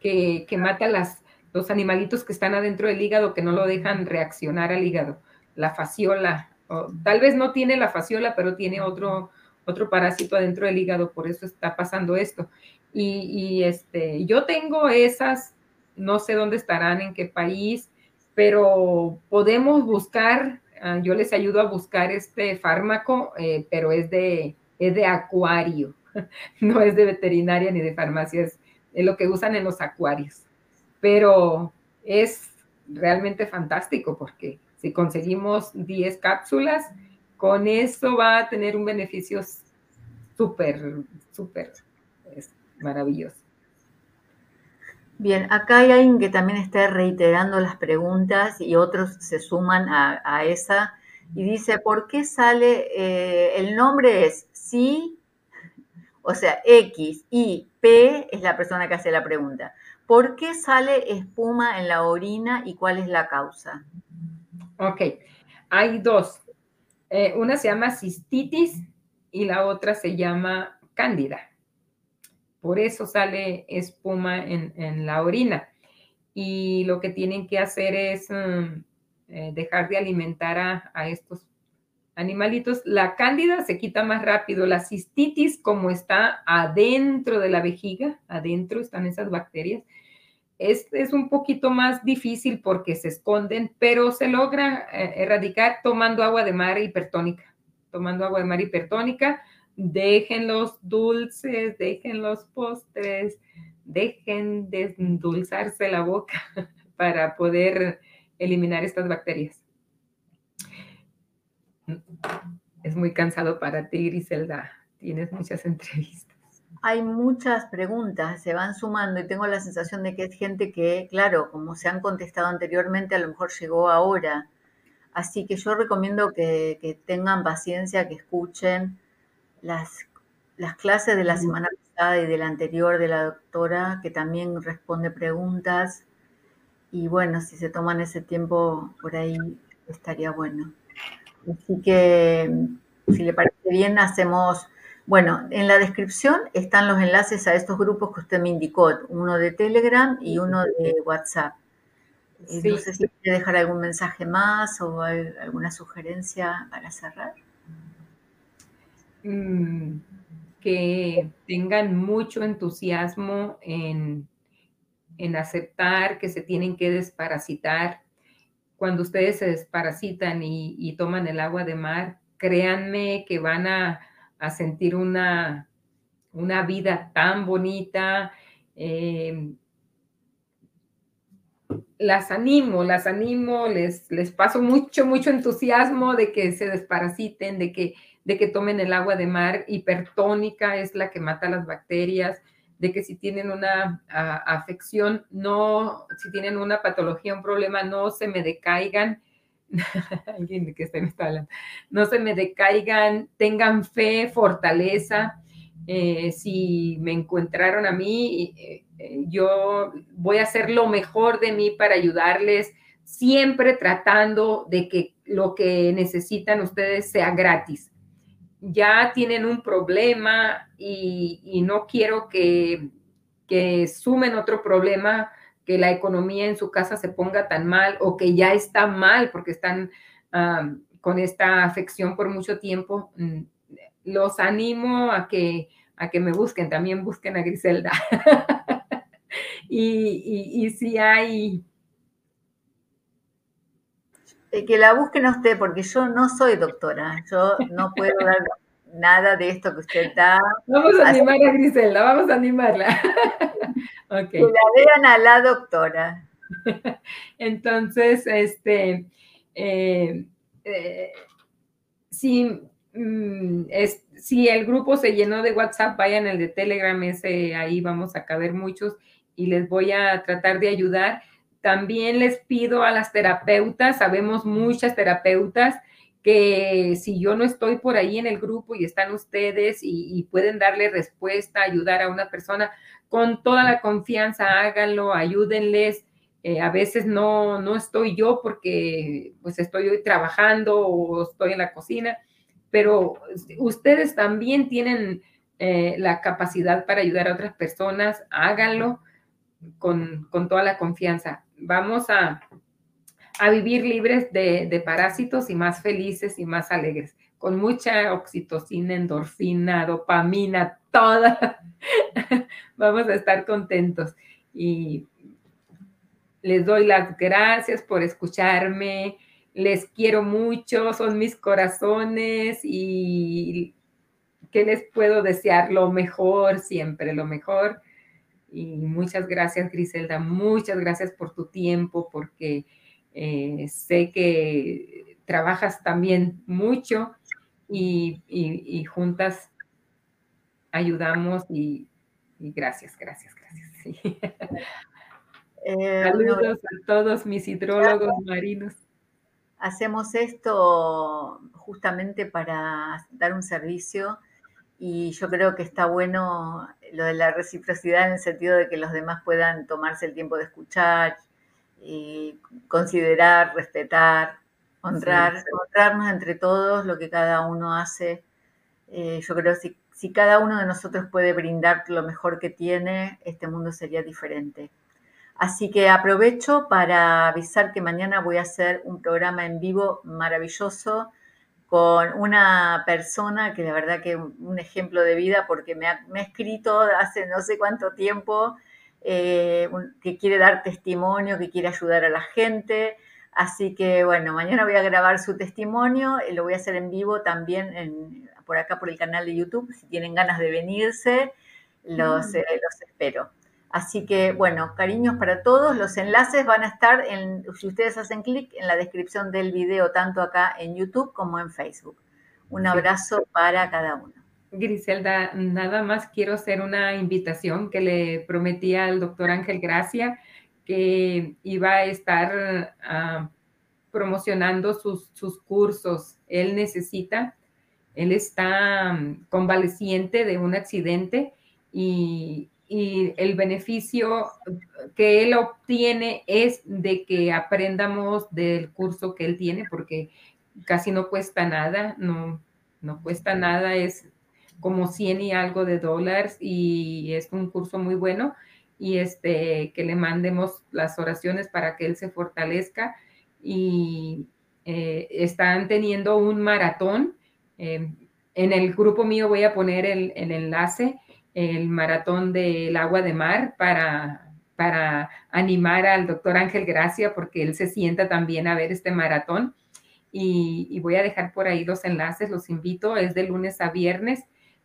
que, mata las, los animalitos que están adentro del hígado, que no lo dejan reaccionar al hígado, la fasciola. tal vez no tiene la fasciola, pero tiene otro, otro parásito adentro del hígado, por eso está pasando esto. Y, este, yo tengo esas, no sé dónde estarán, en qué país, pero podemos buscar, ah, yo les ayudo a buscar este fármaco, eh, pero es de, es de acuario. no es de veterinaria ni de farmacia, es, lo que usan en los acuarios. Pero es realmente fantástico porque si conseguimos 10 cápsulas, con eso va a tener un beneficio súper, súper maravilloso. Bien, acá hay alguien que también está reiterando las preguntas y otros se suman a, esa y dice, ¿por qué sale, eh, el nombre es sí o sea, X y P es la persona que hace la pregunta. ¿Por qué sale espuma en la orina y cuál es la causa? Ok, hay dos. Eh, una se llama cistitis y la otra se llama cándida. Por eso sale espuma en, la orina. Y lo que tienen que hacer es mm, eh, dejar de alimentar a, a estos animalitos, la cándida se quita más rápido, la cistitis como está adentro de la vejiga, adentro están esas bacterias, es, es un poquito más difícil porque se esconden, pero se logra eh, erradicar tomando agua de mar hipertónica, tomando agua de mar hipertónica, dejen los dulces, dejen los postres, dejen de endulzarse la boca para poder eliminar estas bacterias. Es muy cansado para ti, Griselda. Tienes muchas entrevistas. Hay muchas preguntas, se van sumando y tengo la sensación de que es gente que, claro, como se han contestado anteriormente, a lo mejor llegó ahora. Así que yo recomiendo que, tengan paciencia, que escuchen las, las clases de la semana pasada y de la anterior de la doctora, que también responde preguntas. Y bueno, si se toman ese tiempo por ahí, estaría bueno. Así que, si le parece bien, hacemos, bueno, en la descripción están los enlaces a estos grupos que usted me indicó, uno de Telegram y uno de WhatsApp. Eh, no sé si quiere dejar algún mensaje más o alguna sugerencia para cerrar. Mm, que tengan mucho entusiasmo en, en aceptar que se tienen que desparasitar cuando ustedes se desparasitan y, toman el agua de mar, créanme que van a, sentir una, una, vida tan bonita. Em, las animo, las animo, les, les paso mucho, mucho entusiasmo de que se desparasiten, de que, de que tomen el agua de mar hipertónica, es la que mata las bacterias de que si tienen una afección, no, si tienen una patología, un problema, no se me decaigan. Alguien de que está hablando. No se me decaigan, tengan fe, fortaleza. Eh, si me encontraron a mí, eh, eh, yo voy a hacer lo mejor de mí para ayudarles, siempre tratando de que lo que necesitan ustedes sea gratis ya tienen un problema y, no quiero que, sumen otro problema, que la economía en su casa se ponga tan mal o que ya está mal porque están con esta afección por mucho tiempo. Mm, los animo a que, a que me busquen, también busquen a Griselda. y, y si hay eh, que la busquen a usted, porque yo no soy doctora, yo no puedo dar nada de esto que usted está. Vamos a animar a Griselda, vamos a animarla. Que la vean a la doctora. Entonces, este, eh, eh, si, mm, es, si el grupo se llenó de WhatsApp, vayan al de Telegram, ese ahí vamos a caber muchos y les voy a tratar de ayudar. También les pido a las terapeutas, sabemos muchas terapeutas, que si yo no estoy por ahí en el grupo y están ustedes y, pueden darle respuesta, ayudar a una persona, con toda la confianza háganlo, ayúdenles. Eh, a veces no, no estoy yo porque pues estoy hoy trabajando o estoy en la cocina, pero ustedes también tienen eh, la capacidad para ayudar a otras personas, háganlo con, con toda la confianza. Vamos a, a vivir libres de, parásitos y más felices y más alegres, con mucha oxitocina, endorfina, dopamina, toda. Vamos a estar contentos. Y les doy las gracias por escucharme. Les quiero mucho, son mis corazones y ¿qué les puedo desear? Lo mejor, siempre lo mejor. Y muchas gracias, Griselda. Muchas gracias por tu tiempo, porque eh, sé que trabajas también mucho y, juntas ayudamos y, gracias, gracias, gracias. Eh, Saludos a todos mis hidrólogos marinos. Hacemos esto justamente para dar un servicio y yo creo que está bueno lo de la reciprocidad en el sentido de que los demás puedan tomarse el tiempo de escuchar y considerar, respetar, honrar, honrarnos entre todos lo que cada uno hace. Eh, yo creo que si, si cada uno de nosotros puede brindar lo mejor que tiene, este mundo sería diferente. Así que aprovecho para avisar que mañana voy a hacer un programa en vivo maravilloso con una persona que la verdad que es un ejemplo de vida porque me ha, me ha escrito hace no sé cuánto tiempo eh, que quiere dar testimonio, que quiere ayudar a la gente. Así que bueno, mañana voy a grabar su testimonio, lo voy a hacer en vivo también por acá por el canal de YouTube. Si tienen ganas de venirse, los, mm. eh, los espero. Así que bueno, cariños para todos. Los enlaces van a estar, en, si ustedes hacen clic, en la descripción del video, tanto acá en YouTube como en Facebook. Un abrazo para cada uno. Griselda, nada más quiero hacer una invitación que le prometí al doctor Ángel Gracia que iba a estar ah, promocionando sus, cursos. Él necesita, él está mm, convaleciente de un accidente y, y el beneficio que él obtiene es de que aprendamos del curso que él tiene porque casi no cuesta nada, no, no cuesta nada, es como 100 y algo de dólares y es un curso muy bueno y este que le mandemos las oraciones para que él se fortalezca y eh, están teniendo un maratón. Eh, en el grupo mío voy a poner el, enlace, el maratón del agua de mar para, para animar al doctor Ángel Gracia porque él se sienta también a ver este maratón. Y, y, voy a dejar por ahí los enlaces, los invito, es de lunes a viernes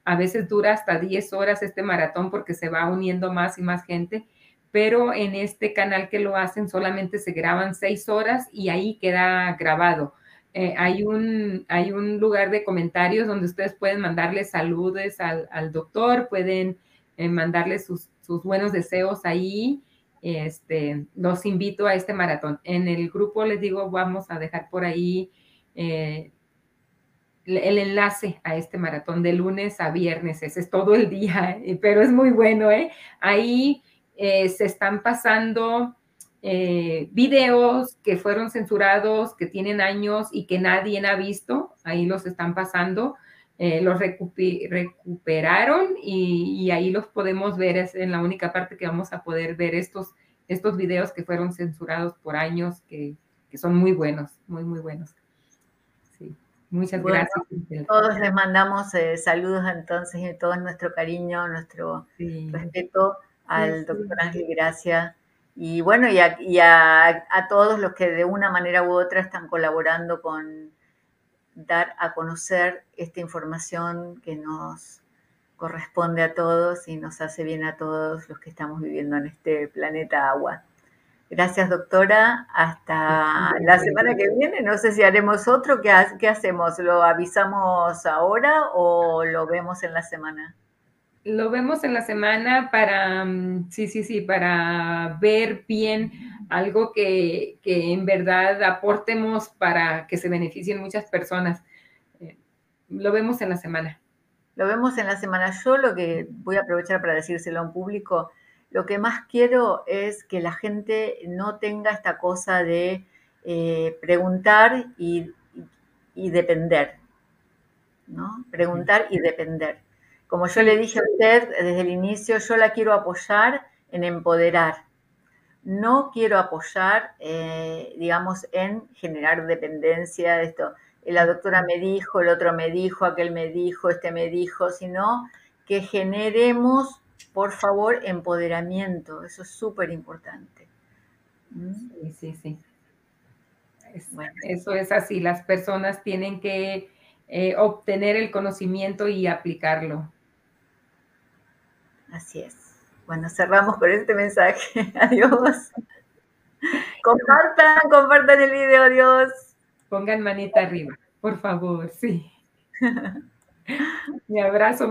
a veces dura hasta 10 horas este maratón porque se va uniendo más y más gente, pero en este canal que lo hacen solamente se graban 6 horas y ahí queda grabado. Eh, hay, un, hay un lugar de comentarios donde ustedes pueden mandarle saludos al, doctor, pueden eh, mandarle sus, buenos deseos ahí. Este, los invito a este maratón. En el grupo les digo, vamos a dejar por ahí eh, el enlace a este maratón de lunes a viernes, ese es todo el día, pero es muy bueno, ¿eh? Ahí se están pasando eh, videos que fueron censurados, que tienen años y que nadie ha visto, ahí los están pasando, los recuperaron y, ahí los podemos ver, es en la única parte que vamos a poder ver estos, estos videos que fueron censurados por años, que, que son muy buenos, muy, muy buenos. Muchas gracias. Todos les mandamos eh, saludos entonces y todo nuestro cariño, nuestro respeto al doctor Ángel Gracia. Y bueno, y, a, todos los que de una manera u otra están colaborando con dar a conocer esta información que nos corresponde a todos y nos hace bien a todos los que estamos viviendo en este planeta agua. Gracias, doctora. Hasta la semana que viene. No sé si haremos otro. ¿Qué, qué hacemos? ¿Lo avisamos ahora o lo vemos en la semana? Lo vemos en la semana para, mm, sí, sí, sí, para ver bien algo que, que en verdad aportemos para que se beneficien muchas personas. Eh, lo vemos en la semana. Lo vemos en la semana. Yo lo que voy a aprovechar para decírselo a un público lo que más quiero es que la gente no tenga esta cosa de eh, preguntar y, depender, ¿no? Preguntar y depender. Como yo le dije a usted desde el inicio, yo la quiero apoyar en empoderar. No quiero apoyar, eh, digamos, en generar dependencia de esto. La doctora me dijo, el otro me dijo, aquel me dijo, este me dijo, sino que generemos por favor, empoderamiento, eso es súper importante. ¿Mm? Sí, sí, sí. Eso es así, las personas tienen que eh, obtener el conocimiento y aplicarlo. Así es. Bueno, cerramos con este mensaje. Adiós. Compartan, compartan el video, adiós. Pongan manita arriba, por favor, sí. Mi abrazo.